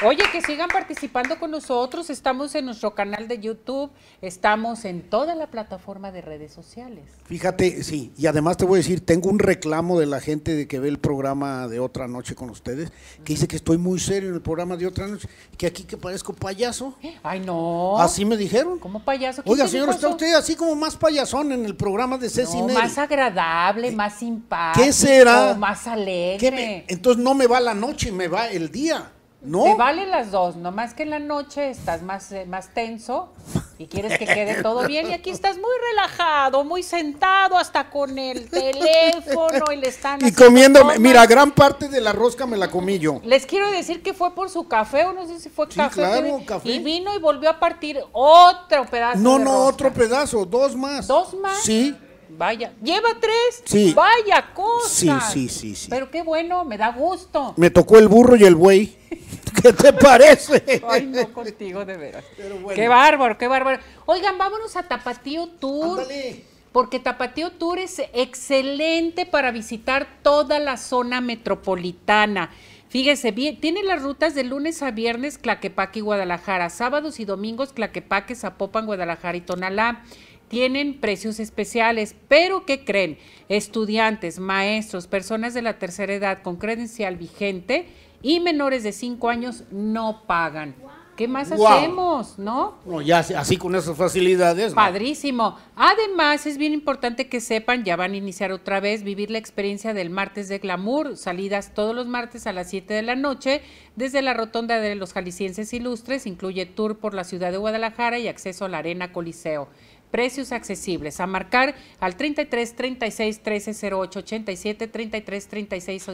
Oye, que sigan participando con nosotros. Estamos en nuestro canal de YouTube, estamos en toda la plataforma de redes sociales. Fíjate, sí, y además te voy a decir, tengo un reclamo de la gente de que ve el programa de otra noche con ustedes, que dice que estoy muy serio en el programa de otra noche, que aquí que parezco payaso. Ay, no. Así me dijeron. ¿Cómo payaso? ¿Quién Oiga, señor, está usted así como más payasón en el programa de Ceci No, más agradable, más simpático. ¿Qué será? Más ¿Qué alegre. me- entonces no me va la noche, me va el día. ¿No? Te valen las dos, nomás que en la noche estás más, eh, más tenso y quieres que quede todo bien y aquí estás muy relajado, muy sentado hasta con el teléfono y le están Y tomas. mira, gran parte de la rosca me la comí yo. Les quiero decir que fue por su café o no sé si fue Sí, café. claro, café. Y vino y volvió a partir otro pedazo No, de no, rosca. otro pedazo, dos más. ¿Dos más? Sí. Vaya, lleva tres. Sí. Vaya cosa. Sí, sí, sí, sí. Pero qué bueno, me da gusto. Me tocó el burro y el buey. ¿Qué te parece? Ay, no contigo, de veras. bueno. Qué bárbaro, qué bárbaro. Oigan, vámonos a Tapatío Tour. Ándale. Porque Tapatío Tour es excelente para visitar toda la zona metropolitana. Fíjese bien, tiene las rutas de lunes a viernes Claquepaque y Guadalajara, sábados y domingos Claquepaque, Zapopan, Guadalajara y Tonalá. Tienen precios especiales, pero ¿qué creen? Estudiantes, maestros, personas de la tercera edad con credencial vigente y menores de 5 años no pagan. ¿Qué más hacemos, no? No, ya así con esas facilidades. ¿no? Padrísimo. Además, es bien importante que sepan, ya van a iniciar otra vez, vivir la experiencia del martes de glamour, salidas todos los martes a las 7 de la noche, desde la rotonda de los jaliscienses ilustres, incluye tour por la ciudad de Guadalajara y acceso a la arena Coliseo. Precios accesibles. A marcar al 33 36 13 08 87, 33 36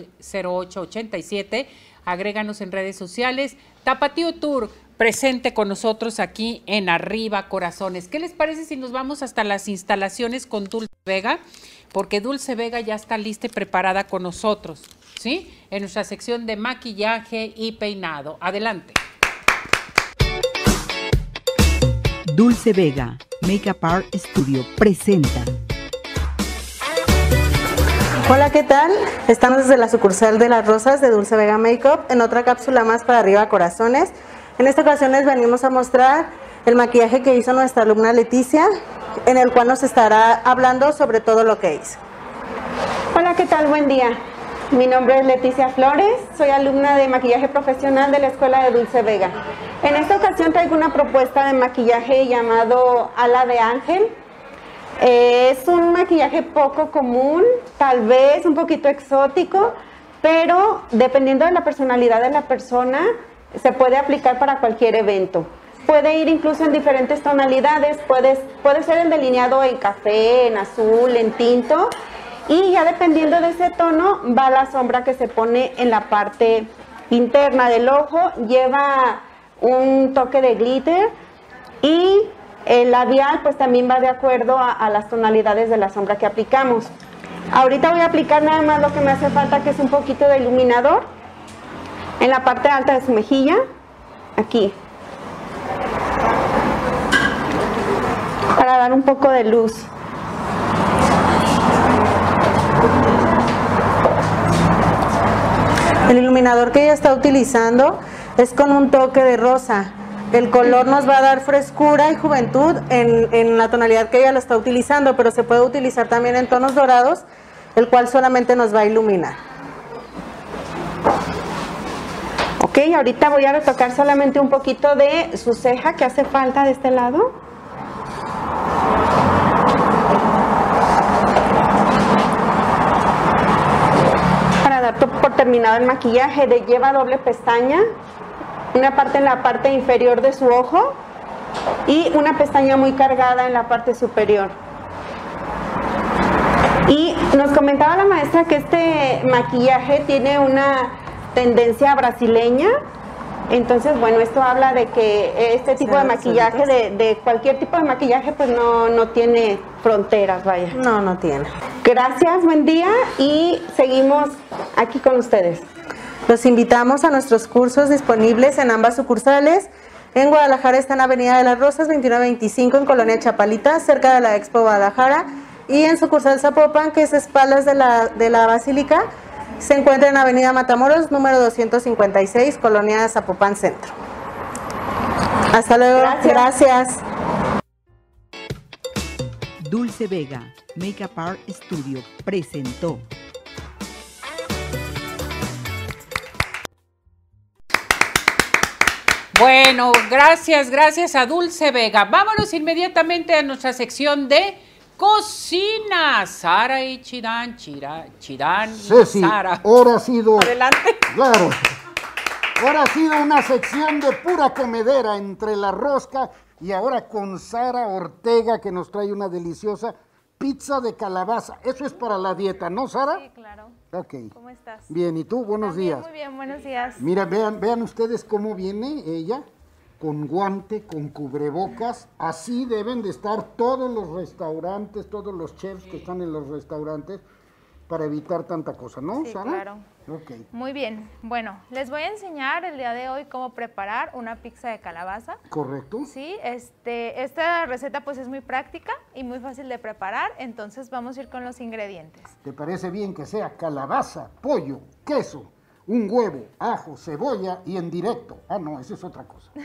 08 87. Agréganos en redes sociales. Tapatío Tour, presente con nosotros aquí en Arriba Corazones. ¿Qué les parece si nos vamos hasta las instalaciones con Dulce Vega? Porque Dulce Vega ya está lista y preparada con nosotros, ¿sí? En nuestra sección de maquillaje y peinado. Adelante. Dulce Vega, Makeup Art Studio, presenta. Hola, ¿qué tal? Estamos desde la sucursal de Las Rosas de Dulce Vega Makeup en otra cápsula más para arriba corazones. En esta ocasión les venimos a mostrar el maquillaje que hizo nuestra alumna Leticia, en el cual nos estará hablando sobre todo lo que hizo. Hola, ¿qué tal? Buen día. Mi nombre es Leticia Flores, soy alumna de maquillaje profesional de la Escuela de Dulce Vega. En esta ocasión traigo una propuesta de maquillaje llamado Ala de Ángel. Eh, es un maquillaje poco común, tal vez un poquito exótico, pero dependiendo de la personalidad de la persona, se puede aplicar para cualquier evento. Puede ir incluso en diferentes tonalidades, puede, puede ser el delineado en café, en azul, en tinto, y ya dependiendo de ese tono va la sombra que se pone en la parte interna del ojo, lleva un toque de glitter y el labial pues también va de acuerdo a, las tonalidades de la sombra que aplicamos. Ahorita voy a aplicar nada más lo que me hace falta que es un poquito de iluminador en la parte alta de su mejilla, aquí, para dar un poco de luz. El iluminador que ella está utilizando es con un toque de rosa. El color nos va a dar frescura y juventud en, en, la tonalidad que ella lo está utilizando, pero se puede utilizar también en tonos dorados, el cual solamente nos va a iluminar. Ok, ahorita voy a retocar solamente un poquito de su ceja que hace falta de este lado. Para dar por terminado el maquillaje, de lleva doble pestaña, una parte en la parte inferior de su ojo y una pestaña muy cargada en la parte superior. Y nos comentaba la maestra que este maquillaje tiene una tendencia brasileña. Entonces, bueno, esto habla de que este tipo de maquillaje, de, de, cualquier tipo de maquillaje, pues no, no tiene fronteras, vaya. No, no tiene. Gracias, buen día y seguimos aquí con ustedes. Los invitamos a nuestros cursos disponibles en ambas sucursales. En Guadalajara está en Avenida de las Rosas, 2925, en Colonia Chapalita, cerca de la Expo Guadalajara. Y en sucursal Zapopan, que es espaldas de la, de la Basílica, se encuentra en Avenida Matamoros, número 256, Colonia Zapopan Centro. Hasta luego. Gracias. Gracias. Dulce Vega, Makeup Art Studio, presentó. Bueno, gracias, gracias a Dulce Vega. Vámonos inmediatamente a nuestra sección de cocina. Sara y Chidán, Chira, Chidán y Ceci, Sara. ahora ha sido... Adelante. Claro. Ahora ha sido una sección de pura comedera entre la rosca y ahora con Sara Ortega que nos trae una deliciosa pizza de calabaza. Eso es para la dieta, ¿no, Sara? Sí, claro. Ok. ¿Cómo estás? Bien, ¿y tú? Buenos También, días. Muy bien, buenos días. Mira, vean, vean ustedes cómo viene ella, con guante, con cubrebocas. Así deben de estar todos los restaurantes, todos los chefs que están en los restaurantes para evitar tanta cosa, ¿no, Sí, Sara? claro. Ok. Muy bien. Bueno, les voy a enseñar el día de hoy cómo preparar una pizza de calabaza. ¿Correcto? Sí, este, esta receta pues es muy práctica y muy fácil de preparar, entonces vamos a ir con los ingredientes. ¿Te parece bien que sea calabaza, pollo, queso, un huevo, ajo, cebolla y en directo? Ah, no, esa es otra cosa.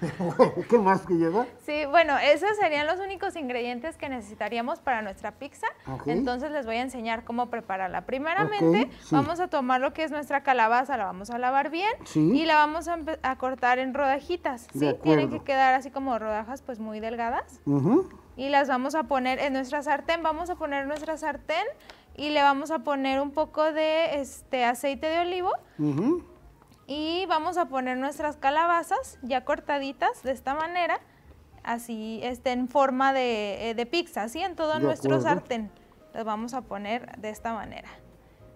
Pero ¿qué más que lleva? Sí, bueno, esos serían los únicos ingredientes que necesitaríamos para nuestra pizza. Ok. Entonces les voy a enseñar cómo prepararla. Primeramente, Ok, sí. vamos a tomar lo que es nuestra calabaza, la vamos a lavar bien Sí. y la vamos a, a cortar en rodajitas. Sí, tienen que quedar así como rodajas pues muy delgadas. Ujú. y las vamos a poner en nuestra sartén. Vamos a poner nuestra sartén y le vamos a poner un poco de este aceite de olivo y vamos a poner nuestras calabazas ya cortaditas de esta manera, así este, en forma de, eh, de pizza, así en todo De nuestro acuerdo. sartén. Las vamos a poner de esta manera.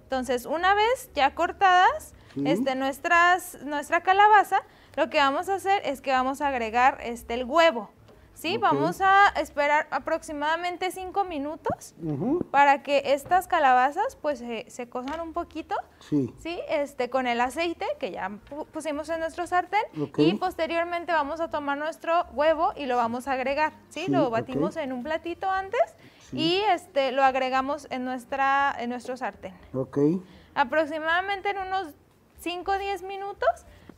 Entonces, una vez ya cortadas este, nuestras, nuestra calabaza, lo que vamos a hacer es que vamos a agregar este, el huevo. ¿Sí? Vamos a esperar aproximadamente cinco minutos Ujú. para que estas calabazas pues se, se cosan un poquito, Sí. ¿sí? Este, con el aceite que ya pu- pusimos en nuestro sartén y posteriormente vamos a tomar nuestro huevo y lo vamos a agregar, ¿sí? Sí, lo batimos en un platito antes y este, lo agregamos en, nuestra, en nuestro sartén. Ok. Aproximadamente en unos 5 o 10 minutos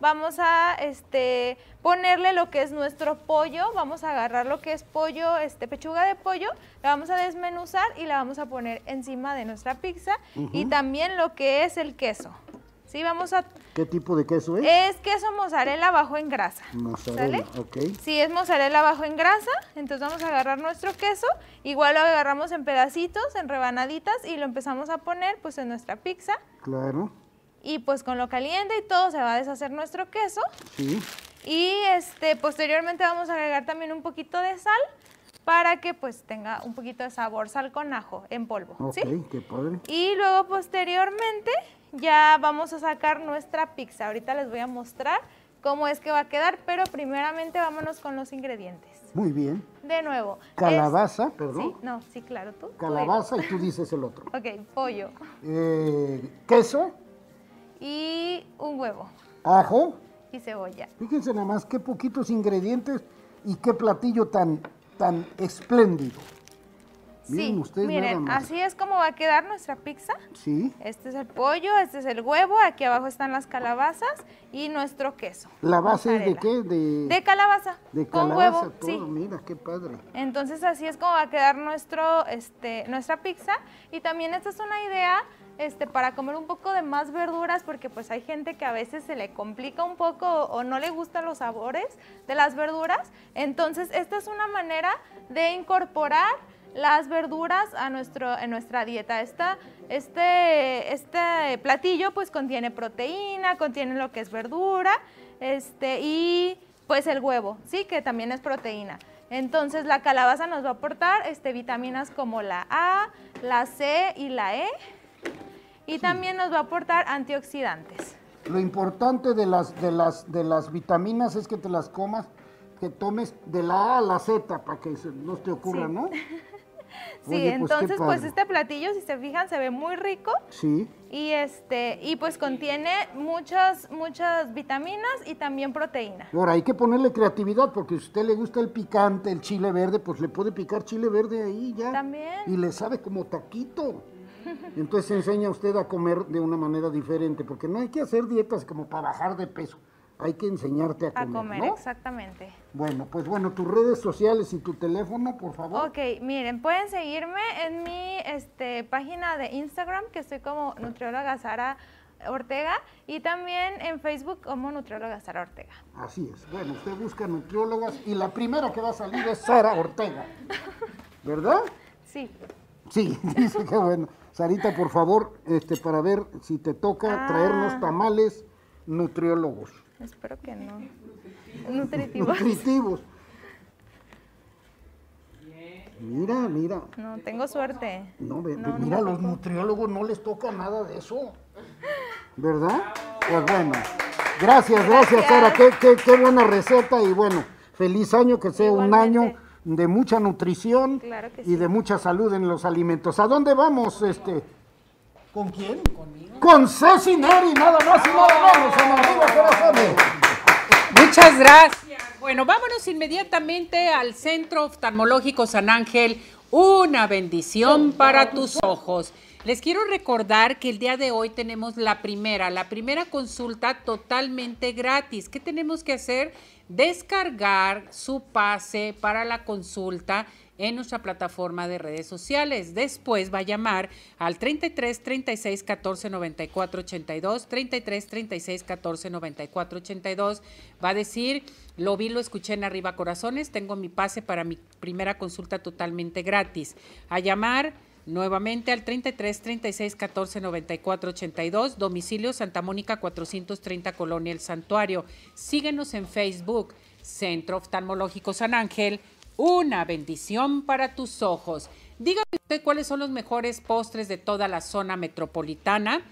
vamos a este, ponerle lo que es nuestro pollo, vamos a agarrar lo que es pollo, este, pechuga de pollo, la vamos a desmenuzar y la vamos a poner encima de nuestra pizza y también lo que es el queso. Sí, vamos a... ¿Qué tipo de queso es? Es queso mozzarella bajo en grasa. Mozzarella, ¿sale? ok. Si es mozzarella bajo en grasa, entonces vamos a agarrar nuestro queso, igual lo agarramos en pedacitos, en rebanaditas y lo empezamos a poner pues en nuestra pizza Claro, y pues con lo caliente y todo se va a deshacer nuestro queso sí. y este posteriormente vamos a agregar también un poquito de sal para que pues tenga un poquito de sabor, sal con ajo en polvo, Ok, ¿sí? qué padre. Y luego posteriormente ya vamos a sacar nuestra pizza. Ahorita les voy a mostrar cómo es que va a quedar, pero primeramente vámonos con los ingredientes. Muy bien. De nuevo. Calabaza, es- perdón. Sí, no, sí, claro, tú. tú Calabaza y tú dices el otro. Ok, pollo Eh, queso, y un huevo ajo. y cebolla. Fíjense nada más qué poquitos ingredientes y qué platillo tan, tan espléndido. Miren sí, ustedes miren, así es como va a quedar nuestra pizza. Sí. Este es el pollo, este es el huevo, aquí abajo están las calabazas y nuestro queso. ¿La base es de mozzarella. qué? De, De calabaza. de con calabaza, huevo, todo. sí. Mira, qué padre. Entonces así es como va a quedar nuestro, este, nuestra pizza. Y también esta es una idea este, para comer un poco de más verduras, porque pues hay gente que a veces se le complica un poco o, no le gustan los sabores de las verduras. Entonces esta es una manera de incorporar las verduras a nuestro, en nuestra dieta. Esta, este, este platillo pues contiene proteína, contiene lo que es verdura este, y pues el huevo, sí, que también es proteína. Entonces la calabaza nos va a aportar este, vitaminas como la A, la C y la E y también nos va a aportar antioxidantes. Lo importante de las, de, las, de las vitaminas es que te las comas, que tomes de la A a la Z para que no te ocurra, Sí. ¿no? Sí, Oye, pues, entonces pues este platillo, si se fijan, se ve muy rico Sí. y este y pues contiene muchas muchas vitaminas y también proteína. Ahora, hay que ponerle creatividad porque si a usted le gusta el picante, el chile verde, pues le puede picar chile verde ahí ya. También. Y le sabe como taquito. Entonces enseña usted a comer de una manera diferente, porque no hay que hacer dietas como para bajar de peso. Hay que enseñarte a A comer, comer, ¿no? exactamente. Bueno, pues bueno, tus redes sociales y tu teléfono, por favor. Ok, miren, pueden seguirme en mi este, página de Instagram, que estoy como nutrióloga Sara Ortega, y también en Facebook como nutrióloga Sara Ortega. Así es. Bueno, usted busca nutriólogas y la primera que va a salir es Sara Ortega. ¿Verdad? Sí. Sí, dice que bueno. Sarita, por favor, este, para ver si te toca Ah. traernos tamales nutriólogos. Espero que no. Nutritivos. Nutritivos. Mira, mira. No, tengo suerte. No, ve- No, no mira, los nutriólogos no les toca nada de eso. ¿Verdad? Pues bueno. Gracias, gracias, Sara. Qué, qué- qué buena receta y bueno, feliz año, que sea un año de mucha nutrición Claro que y de mucha salud en los alimentos. ¿A dónde vamos, este? ¿Con quién? Conmigo. Con Ceci Neri, nada más y nada menos, en Arriba Corazones. Muchas gracias. Bueno, vámonos inmediatamente al Centro Oftalmológico San Ángel. Una bendición para tus ojos. Les quiero recordar que el día de hoy tenemos la primera, la primera consulta totalmente gratis. ¿Qué tenemos que hacer? Descargar su pase para la consulta en nuestra plataforma de redes sociales. Después va a llamar al 33 36 14 94 82, 33 36 14 94 82. Va a decir, lo vi, lo escuché en Arriba Corazones, tengo mi pase para mi primera consulta totalmente gratis. A llamar nuevamente al 33 36 14 94 82, domicilio Santa Mónica 430 Colonia El Santuario. Síguenos en Facebook, Centro Oftalmológico San Ángel. Una bendición para tus ojos. Dígame usted cuáles son los mejores postres de toda la zona metropolitana.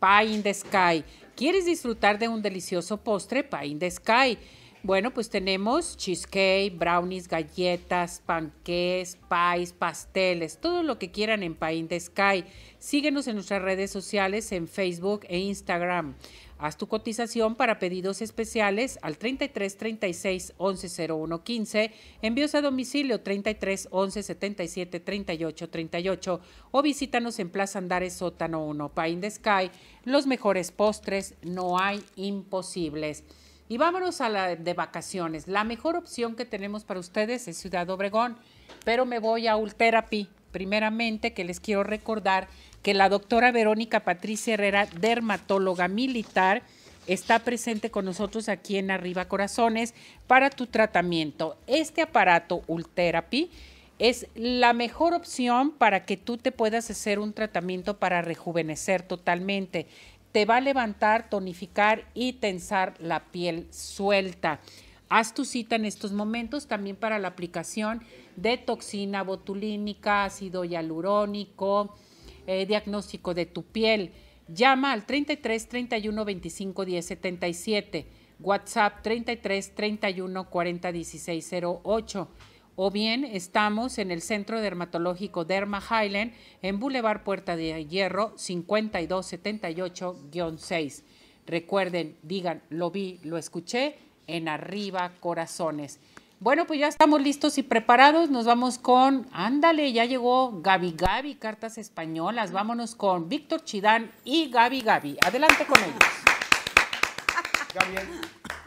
Pie in the Sky. ¿Quieres disfrutar de un delicioso postre? Pie in the Sky. Bueno, pues tenemos cheesecake, brownies, galletas, panqués, pies, pasteles, todo lo que quieran en Pie in the Sky. Síguenos en nuestras redes sociales en Facebook e Instagram. Haz tu cotización para pedidos especiales al 33 36 11 01 15, envíos a domicilio 33 11 77 38 38 o visítanos en Plaza Andares Sótano 1, Pie in the Sky. Los mejores postres, no hay imposibles. Y vámonos a la de vacaciones. La mejor opción que tenemos para ustedes es Ciudad Obregón, pero me voy a Ultherapy. Primeramente, que les quiero recordar que la doctora Verónica Patricia Herrera, dermatóloga militar, está presente con nosotros aquí en Arriba Corazones para tu tratamiento. Este aparato Ultherapy es la mejor opción para que tú te puedas hacer un tratamiento para rejuvenecer totalmente te va a levantar, tonificar y tensar la piel suelta. Haz tu cita en estos momentos también para la aplicación de toxina botulínica, ácido hialurónico, eh, diagnóstico de tu piel. Llama al 33 31 25 10 77, WhatsApp 33 31 40 16 08 o bien estamos en el Centro Dermatológico Derma Highland en Boulevard Puerta de Hierro 5278-6. Recuerden, digan, lo vi, lo escuché en Arriba Corazones. Bueno, pues ya estamos listos y preparados. Nos vamos con, ándale, ya llegó Gaby Gaby, cartas españolas. Vámonos con Víctor Chidán y Gaby Gaby. Adelante con ellos.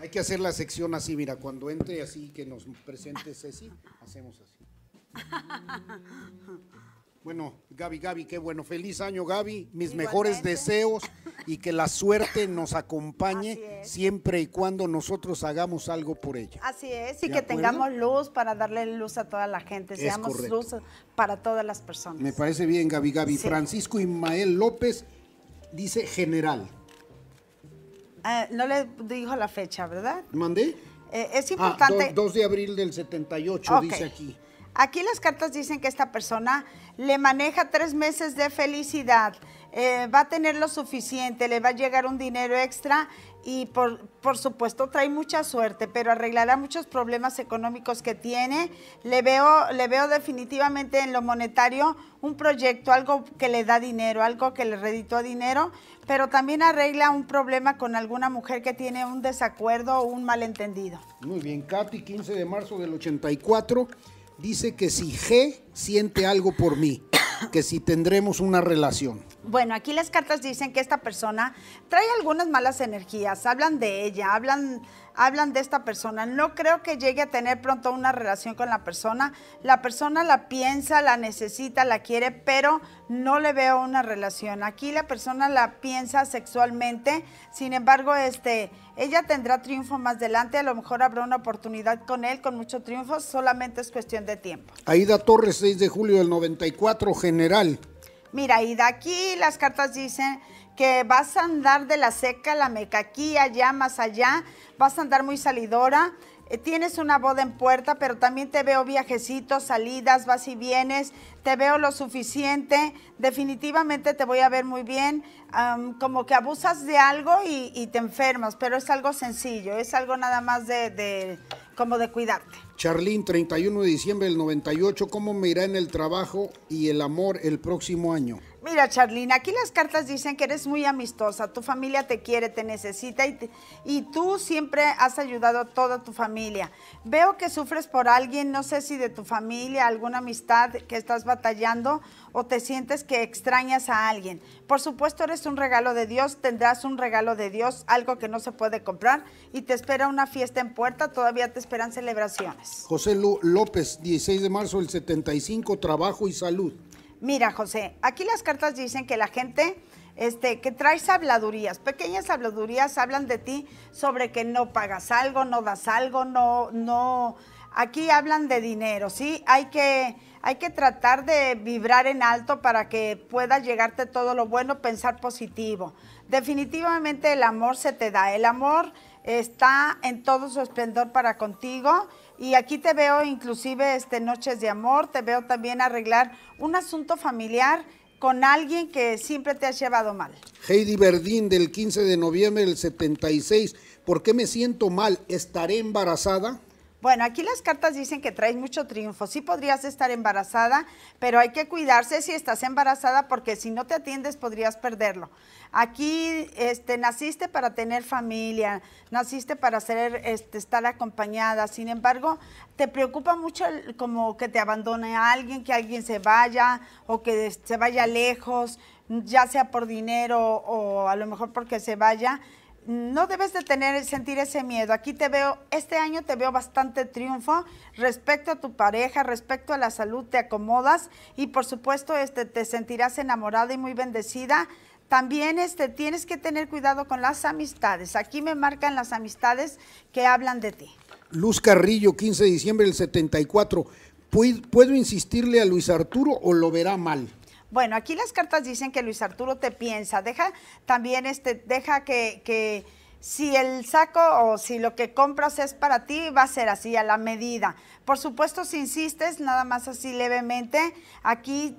Hay que hacer la sección así, mira, cuando entre así que nos presente Ceci, hacemos así. Bueno, Gaby, Gaby, qué bueno. Feliz año, Gaby. Mis mejores deseos y que la suerte nos acompañe siempre y cuando nosotros hagamos algo por ella. Así es, y ¿De que acuerdo? tengamos luz para darle luz a toda la gente, seamos luz para todas las personas. Me parece bien, Gaby, Gaby. Sí. Francisco Ismael López dice general. Eh, no le dijo la fecha, ¿verdad? ¿Mandé? Eh, es Ah, importante. 2 de abril del 78, Ok. dice aquí. Aquí las cartas dicen que esta persona le maneja tres meses de felicidad, eh, va a tener lo suficiente, le va a llegar un dinero extra y por, por supuesto trae mucha suerte, pero arreglará muchos problemas económicos que tiene. Le veo, le veo definitivamente en lo monetario un proyecto, algo que le da dinero, algo que le reditúa dinero, pero también arregla un problema con alguna mujer que tiene un desacuerdo o un malentendido. Muy bien, Katy, 15 de marzo del 84, dice que si G siente algo por mí, que si tendremos una relación. Bueno, aquí las cartas dicen que esta persona trae algunas malas energías, hablan de ella, hablan, hablan de esta persona. No creo que llegue a tener pronto una relación con la persona. La persona la piensa, la necesita, la quiere, pero no le veo una relación. Aquí la persona la piensa sexualmente, sin embargo, este, ella tendrá triunfo más adelante, a lo mejor habrá una oportunidad con él, con mucho triunfo, solamente es cuestión de tiempo. Aida Torres, 6 de julio del 94, general. Mira, y de aquí las cartas dicen que vas a andar de la seca la meca, aquí, allá, más allá, vas a andar muy salidora. eh, Tienes una boda en puerta, pero también te veo viajecitos, salidas, vas y vienes, te veo lo suficiente, definitivamente te voy a ver muy bien, como que abusas de algo y, te enfermas, pero es algo sencillo, es algo nada más de- como de cuidarte. Charlín, 31 de diciembre del 98, ¿cómo me irá en el trabajo y el amor el próximo año? Mira, Charlene, aquí las cartas dicen que eres muy amistosa, tu familia te quiere, te necesita y, y tú siempre has ayudado a toda tu familia. Veo que sufres por alguien, no sé si de tu familia, alguna amistad que estás batallando o te sientes que extrañas a alguien. Por supuesto, eres un regalo de Dios, tendrás un regalo de Dios, algo que no se puede comprar y te espera una fiesta en puerta, todavía te esperan celebraciones. José López, 16 de marzo del 75, trabajo y salud. Mira, José, aquí las cartas dicen que la gente este, que traes habladurías, pequeñas habladurías hablan de ti sobre que no pagas algo, no das algo, no, no. Aquí hablan de dinero, ¿sí? Hay que, hay que tratar de vibrar en alto para que pueda llegarte todo lo bueno, pensar positivo. Definitivamente el amor se te da, el amor está en todo su esplendor para contigo y aquí te veo inclusive este noches de amor, te veo también arreglar un asunto familiar con alguien que siempre te has llevado mal. Heidi Verdín del 15 de noviembre del 76. ¿Por qué me siento mal? ¿Estaré embarazada? Bueno, aquí las cartas dicen que traes mucho triunfo. Sí podrías estar embarazada, pero hay que cuidarse si estás embarazada porque si no te atiendes podrías perderlo. Aquí este, naciste para tener familia, naciste para ser, este, estar acompañada. Sin embargo, te preocupa mucho el- como que te abandone a alguien, que alguien se vaya o que se vaya lejos, ya sea por dinero o a lo mejor porque se vaya no debes de tener, sentir ese miedo. Aquí te veo, este año te veo bastante triunfo respecto a tu pareja, respecto a la salud, te acomodas y por supuesto este, te sentirás enamorada y muy bendecida. También este, tienes que tener cuidado con las amistades. Aquí me marcan las amistades que hablan de ti. Luz Carrillo, 15 de diciembre del 74. ¿Pue- ¿Puedo insistirle a Luis Arturo o lo verá mal? Bueno, aquí las cartas dicen que Luis Arturo te piensa. Deja también, este, deja que, que si el saco o si lo que compras es para ti, va a ser así, a la medida. Por supuesto, si insistes, nada más así levemente, aquí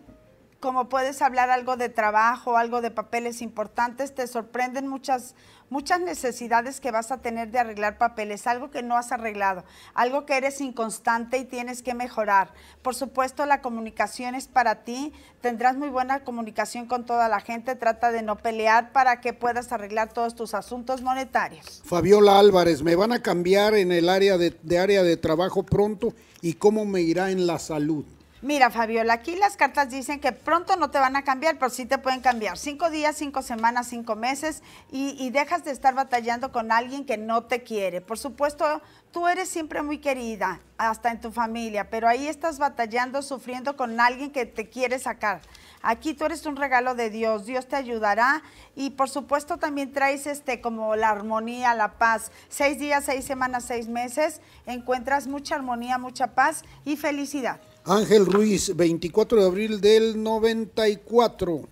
como puedes hablar algo de trabajo, algo de papeles importantes, te sorprenden muchas, muchas necesidades que vas a tener de arreglar papeles, algo que no has arreglado, algo que eres inconstante y tienes que mejorar. Por supuesto, la comunicación es para ti, tendrás muy buena comunicación con toda la gente, trata de no pelear para que puedas arreglar todos tus asuntos monetarios. Fabiola Álvarez, ¿me van a cambiar en el área de, de área de trabajo pronto y cómo me irá en la salud? Mira, Fabiola, aquí las cartas dicen que pronto no te van a cambiar, pero sí te pueden cambiar. Cinco días, cinco semanas, cinco meses y, dejas de estar batallando con alguien que no te quiere. Por supuesto, tú eres siempre muy querida, hasta en tu familia, pero ahí estás batallando, sufriendo con alguien que te quiere sacar. Aquí tú eres un regalo de Dios, Dios te ayudará y por supuesto también traes este como la armonía, la paz. Seis días, seis semanas, seis meses, encuentras mucha armonía, mucha paz y felicidad. Ángel Ruiz, 24 de abril del 94.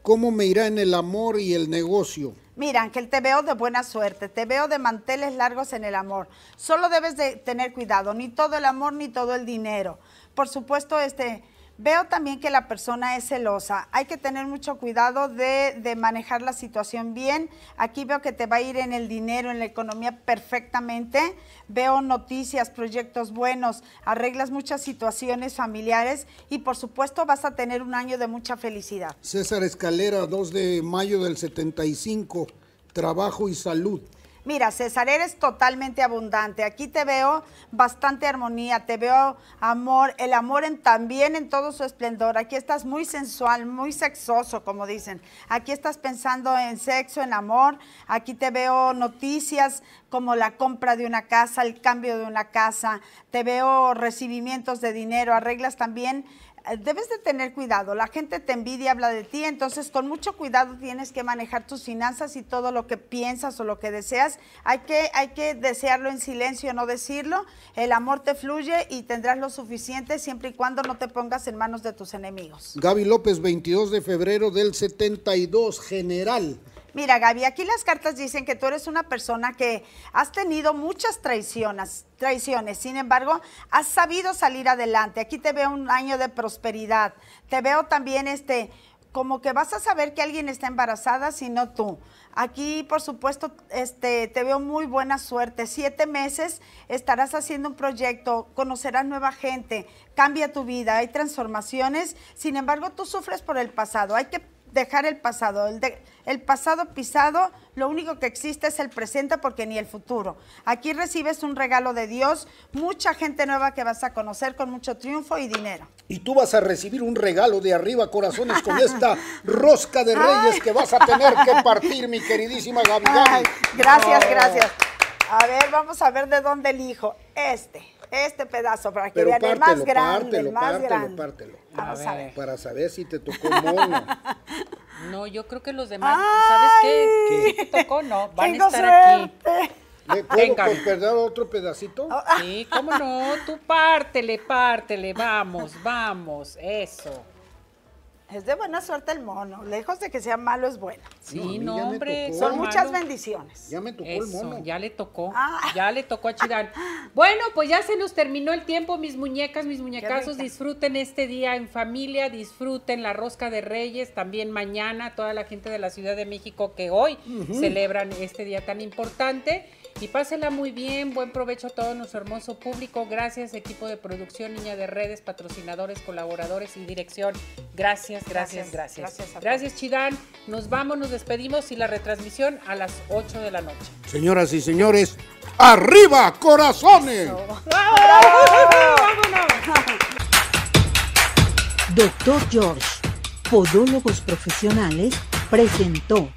¿Cómo me irá en el amor y el negocio? Mira, Ángel, te veo de buena suerte, te veo de manteles largos en el amor. Solo debes de tener cuidado, ni todo el amor ni todo el dinero. Por supuesto, este, veo también que la persona es celosa. Hay que tener mucho cuidado de, de manejar la situación bien. Aquí veo que te va a ir en el dinero, en la economía perfectamente. Veo noticias, proyectos buenos, arreglas muchas situaciones familiares y por supuesto vas a tener un año de mucha felicidad. César Escalera, 2 de mayo del 75. Trabajo y salud. Mira, César, eres totalmente abundante. Aquí te veo bastante armonía, te veo amor, el amor en, también en todo su esplendor. Aquí estás muy sensual, muy sexoso, como dicen. Aquí estás pensando en sexo, en amor. Aquí te veo noticias como la compra de una casa, el cambio de una casa. Te veo recibimientos de dinero, arreglas también debes de tener cuidado. La gente te envidia, habla de ti, entonces con mucho cuidado tienes que manejar tus finanzas y todo lo que piensas o lo que deseas. Hay que, hay que desearlo en silencio, no decirlo. El amor te fluye y tendrás lo suficiente siempre y cuando no te pongas en manos de tus enemigos. Gaby López, 22 de febrero del 72. General. Mira, Gaby, aquí las cartas dicen que tú eres una persona que has tenido muchas traiciones, traiciones. Sin embargo, has sabido salir adelante. Aquí te veo un año de prosperidad. Te veo también este como que vas a saber que alguien está embarazada, si no tú. Aquí, por supuesto, este, te veo muy buena suerte. Siete meses estarás haciendo un proyecto, conocerás nueva gente, cambia tu vida, hay transformaciones. Sin embargo, tú sufres por el pasado. Hay que dejar el pasado. El, de- el pasado pisado, lo único que existe es el presente porque ni el futuro. Aquí recibes un regalo de Dios, mucha gente nueva que vas a conocer con mucho triunfo y dinero. Y tú vas a recibir un regalo de arriba, corazones, con esta rosca de reyes que vas a tener que partir, mi queridísima Gaby. Gaby. Ay, gracias, Oh. gracias. A ver, vamos a ver de dónde elijo. Este, este pedazo, para que Pero vean el más pártelo, grande, pártelo, el más pártelo, grande. pártelo. Vamos a ver. Para saber si te tocó mono. No, yo creo que los demás, ¿sabes qué? ¿Qué te tocó? No, van Tengo a estar aquí. ¿Le puedo perder otro pedacito? Sí, cómo no, tú pártele, pártele, vamos, vamos, eso. Es de buena suerte el mono, lejos de que sea malo es bueno. Sí, No, hombre. tocó. son muchas bendiciones. Ya me tocó Eso, el mono. ya le tocó. Ah. Ya le tocó a Chidán. Bueno, pues ya se nos terminó el tiempo, mis muñecas, mis muñecazos. Disfruten este día en familia, disfruten la rosca de Reyes, también mañana, toda la gente de la Ciudad de México que hoy celebran este día tan importante. Y pásenla muy bien, buen provecho a todo nuestro hermoso público. Gracias, equipo de producción, Niña de Redes, patrocinadores, colaboradores y dirección. Gracias, gracias, Gracias, gracias. gracias Chidán. Nos vamos, nos despedimos y la retransmisión a las 8 de la noche. Señoras y señores, ¡arriba, corazones! Doctor George, Podólogos Profesionales, presentó